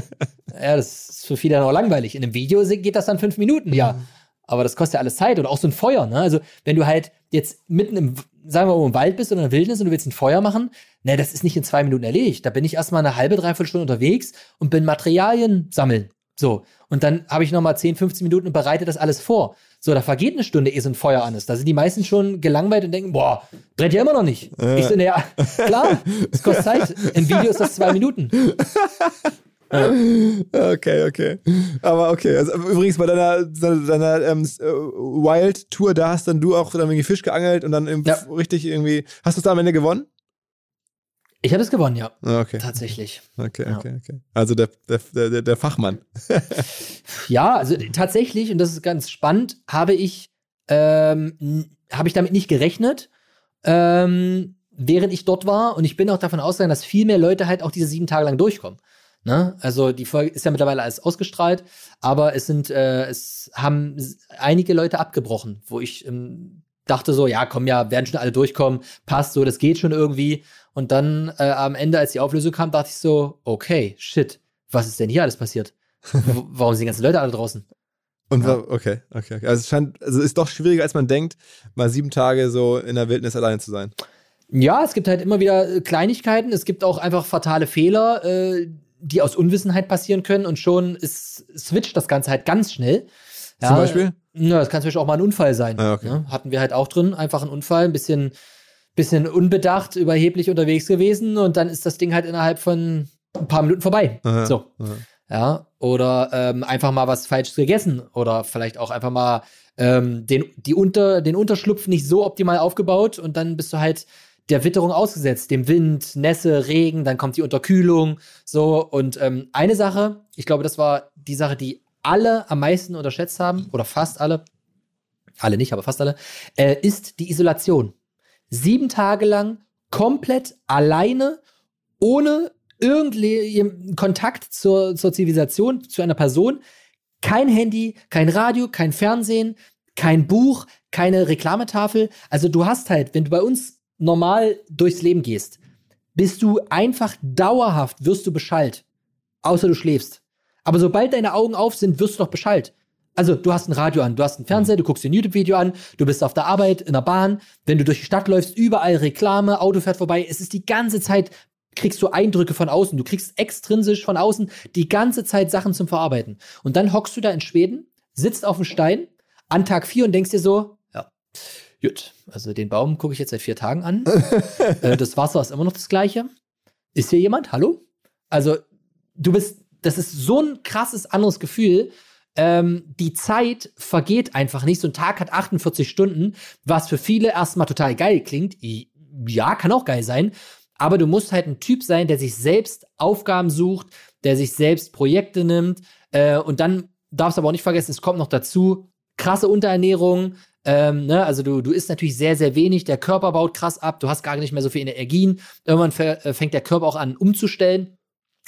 Ja, das ist für viele dann auch langweilig. In einem Video geht das dann fünf Minuten, ja. Mhm. Aber das kostet ja alles Zeit und auch so ein Feuer, ne? Also, wenn du halt jetzt mitten im, sagen wir mal, im Wald bist oder in der Wildnis und du willst ein Feuer machen, ne, das ist nicht in zwei Minuten erledigt. Da bin ich erstmal eine halbe, dreiviertel Stunde unterwegs und bin Materialien sammeln. So. Und dann habe ich nochmal 10, 15 Minuten und bereite das alles vor. So, da vergeht eine Stunde, ehe so ein Feuer an ist. Da sind die meisten schon gelangweilt und denken, boah, brennt ja immer noch nicht. Äh. Ich so, naja, klar, es kostet (laughs) Zeit. Im Video ist das zwei Minuten. Okay, okay. Aber okay. Also, übrigens bei deiner, deiner ähm, äh, Wild-Tour, da hast dann du auch dann irgendwie Fisch geangelt und dann ja. richtig irgendwie. Hast du es da am Ende gewonnen? Ich habe es gewonnen, ja. Ah, okay. Tatsächlich. Okay, ja. okay, okay. Also der, der, der, der Fachmann. (laughs) ja, also tatsächlich, und das ist ganz spannend, habe ich, ähm, habe ich damit nicht gerechnet, ähm, während ich dort war. Und ich bin auch davon ausgegangen, dass viel mehr Leute halt auch diese sieben Tage lang durchkommen. Ne? Also die Folge ist ja mittlerweile alles ausgestrahlt, aber es sind, äh, es haben einige Leute abgebrochen, wo ich ähm, dachte so, ja, komm ja, werden schon alle durchkommen, passt so, das geht schon irgendwie. Und dann äh, am Ende, als die Auflösung kam, dachte ich so, okay, shit, was ist denn hier alles passiert? (laughs) Warum sind die ganzen Leute alle draußen? Und ja. okay, okay, okay. Also es scheint, also ist doch schwieriger, als man denkt, mal sieben Tage so in der Wildnis alleine zu sein. Ja, es gibt halt immer wieder äh, Kleinigkeiten. Es gibt auch einfach fatale Fehler, äh, die aus Unwissenheit passieren können und schon ist, switcht das Ganze halt ganz schnell. Ja, Zum Beispiel? Ja, das kann zum Beispiel auch mal ein Unfall sein. Ah, okay. ja, hatten wir halt auch drin, einfach ein Unfall, ein bisschen bisschen unbedacht, überheblich unterwegs gewesen und dann ist das Ding halt innerhalb von ein paar Minuten vorbei. Aha, so. Aha. Ja. Oder ähm, einfach mal was falsch gegessen oder vielleicht auch einfach mal ähm, den, die Unter, den Unterschlupf nicht so optimal aufgebaut und dann bist du halt der Witterung ausgesetzt, dem Wind, Nässe, Regen, dann kommt die Unterkühlung, so. Und ähm, eine Sache, ich glaube, das war die Sache, die alle am meisten unterschätzt haben, oder fast alle, alle nicht, aber fast alle, äh, ist die Isolation sieben Tage lang komplett alleine, ohne irgendeinen Kontakt zur, zur Zivilisation, zu einer Person. Kein Handy, kein Radio, kein Fernsehen, kein Buch, keine Reklametafel. Also du hast halt, wenn du bei uns normal durchs Leben gehst, bist du einfach dauerhaft, wirst du Bescheid. Außer du schläfst. Aber sobald deine Augen auf sind, wirst du doch Bescheid. Also du hast ein Radio an, du hast einen Fernseher, du guckst dir ein YouTube-Video an, du bist auf der Arbeit, in der Bahn, wenn du durch die Stadt läufst, überall Reklame, Auto fährt vorbei. Es ist die ganze Zeit, kriegst du Eindrücke von außen, du kriegst extrinsisch von außen die ganze Zeit Sachen zum Verarbeiten. Und dann hockst du da in Schweden, sitzt auf dem Stein an Tag vier und denkst dir so, ja, gut, also den Baum gucke ich jetzt seit vier Tagen an. (laughs) äh, das Wasser ist immer noch das gleiche. Ist hier jemand? Hallo? Also du bist, das ist so ein krasses anderes Gefühl. Ähm, die Zeit vergeht einfach nicht. So ein Tag hat 48 Stunden, was für viele erstmal total geil klingt. Ja, kann auch geil sein. Aber du musst halt ein Typ sein, der sich selbst Aufgaben sucht, der sich selbst Projekte nimmt. Äh, und dann darfst du aber auch nicht vergessen, es kommt noch dazu, krasse Unterernährung. Ähm, ne? Also du, du isst natürlich sehr, sehr wenig, der Körper baut krass ab, du hast gar nicht mehr so viel Energien. Irgendwann äh, fängt der Körper auch an umzustellen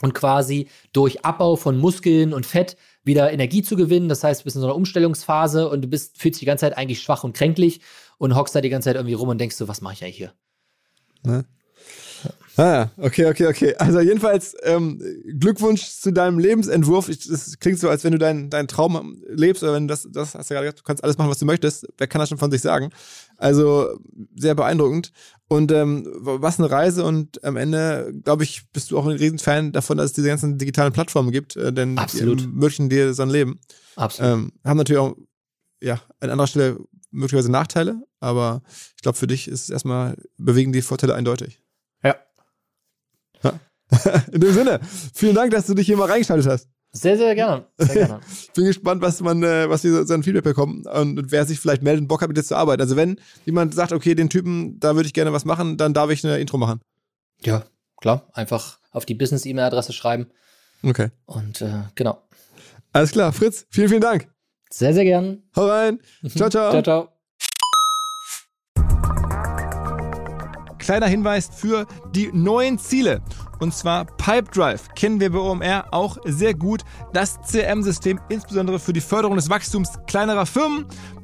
und quasi durch Abbau von Muskeln und Fett wieder Energie zu gewinnen. Das heißt, du bist in so einer Umstellungsphase und du bist, fühlst dich die ganze Zeit eigentlich schwach und kränklich und hockst da die ganze Zeit irgendwie rum und denkst so, was mache ich eigentlich hier? Ne? Ah, okay, okay, okay. Also jedenfalls ähm, Glückwunsch zu deinem Lebensentwurf. Es klingt so, als wenn du deinen dein Traum lebst oder wenn das, das hast du gerade gesagt, du kannst alles machen, was du möchtest. Wer kann das schon von sich sagen? Also sehr beeindruckend. Und ähm, was eine Reise und am Ende, glaube ich, bist du auch ein Riesenfan davon, dass es diese ganzen digitalen Plattformen gibt, äh, denn Absolut. die ermöglichen dir so ein Leben. Absolut. Ähm, haben natürlich auch, ja, an anderer Stelle möglicherweise Nachteile, aber ich glaube, für dich ist es erstmal, bewegen die Vorteile eindeutig. Ja. (laughs) In dem Sinne, vielen Dank, dass du dich hier mal reingeschaltet hast. Sehr, sehr gerne. Sehr gerne. ich (laughs) bin gespannt, was man, äh, was wir so ein Feedback bekommen und wer sich vielleicht meldet und Bock hat, mit dir zu arbeiten. Also wenn jemand sagt, okay, den Typen, da würde ich gerne was machen, dann darf ich eine Intro machen. Ja, klar. Einfach auf die Business-E-Mail-Adresse schreiben. Okay. Und äh, genau. Alles klar, Fritz, vielen, vielen Dank. Sehr, sehr gern. Hau rein. Ciao, ciao. ciao, ciao. Kleiner Hinweis für die neuen Ziele. Und zwar Pipedrive kennen wir bei OMR auch sehr gut. Das CRM-System insbesondere für die Förderung des Wachstums kleinerer Firmen.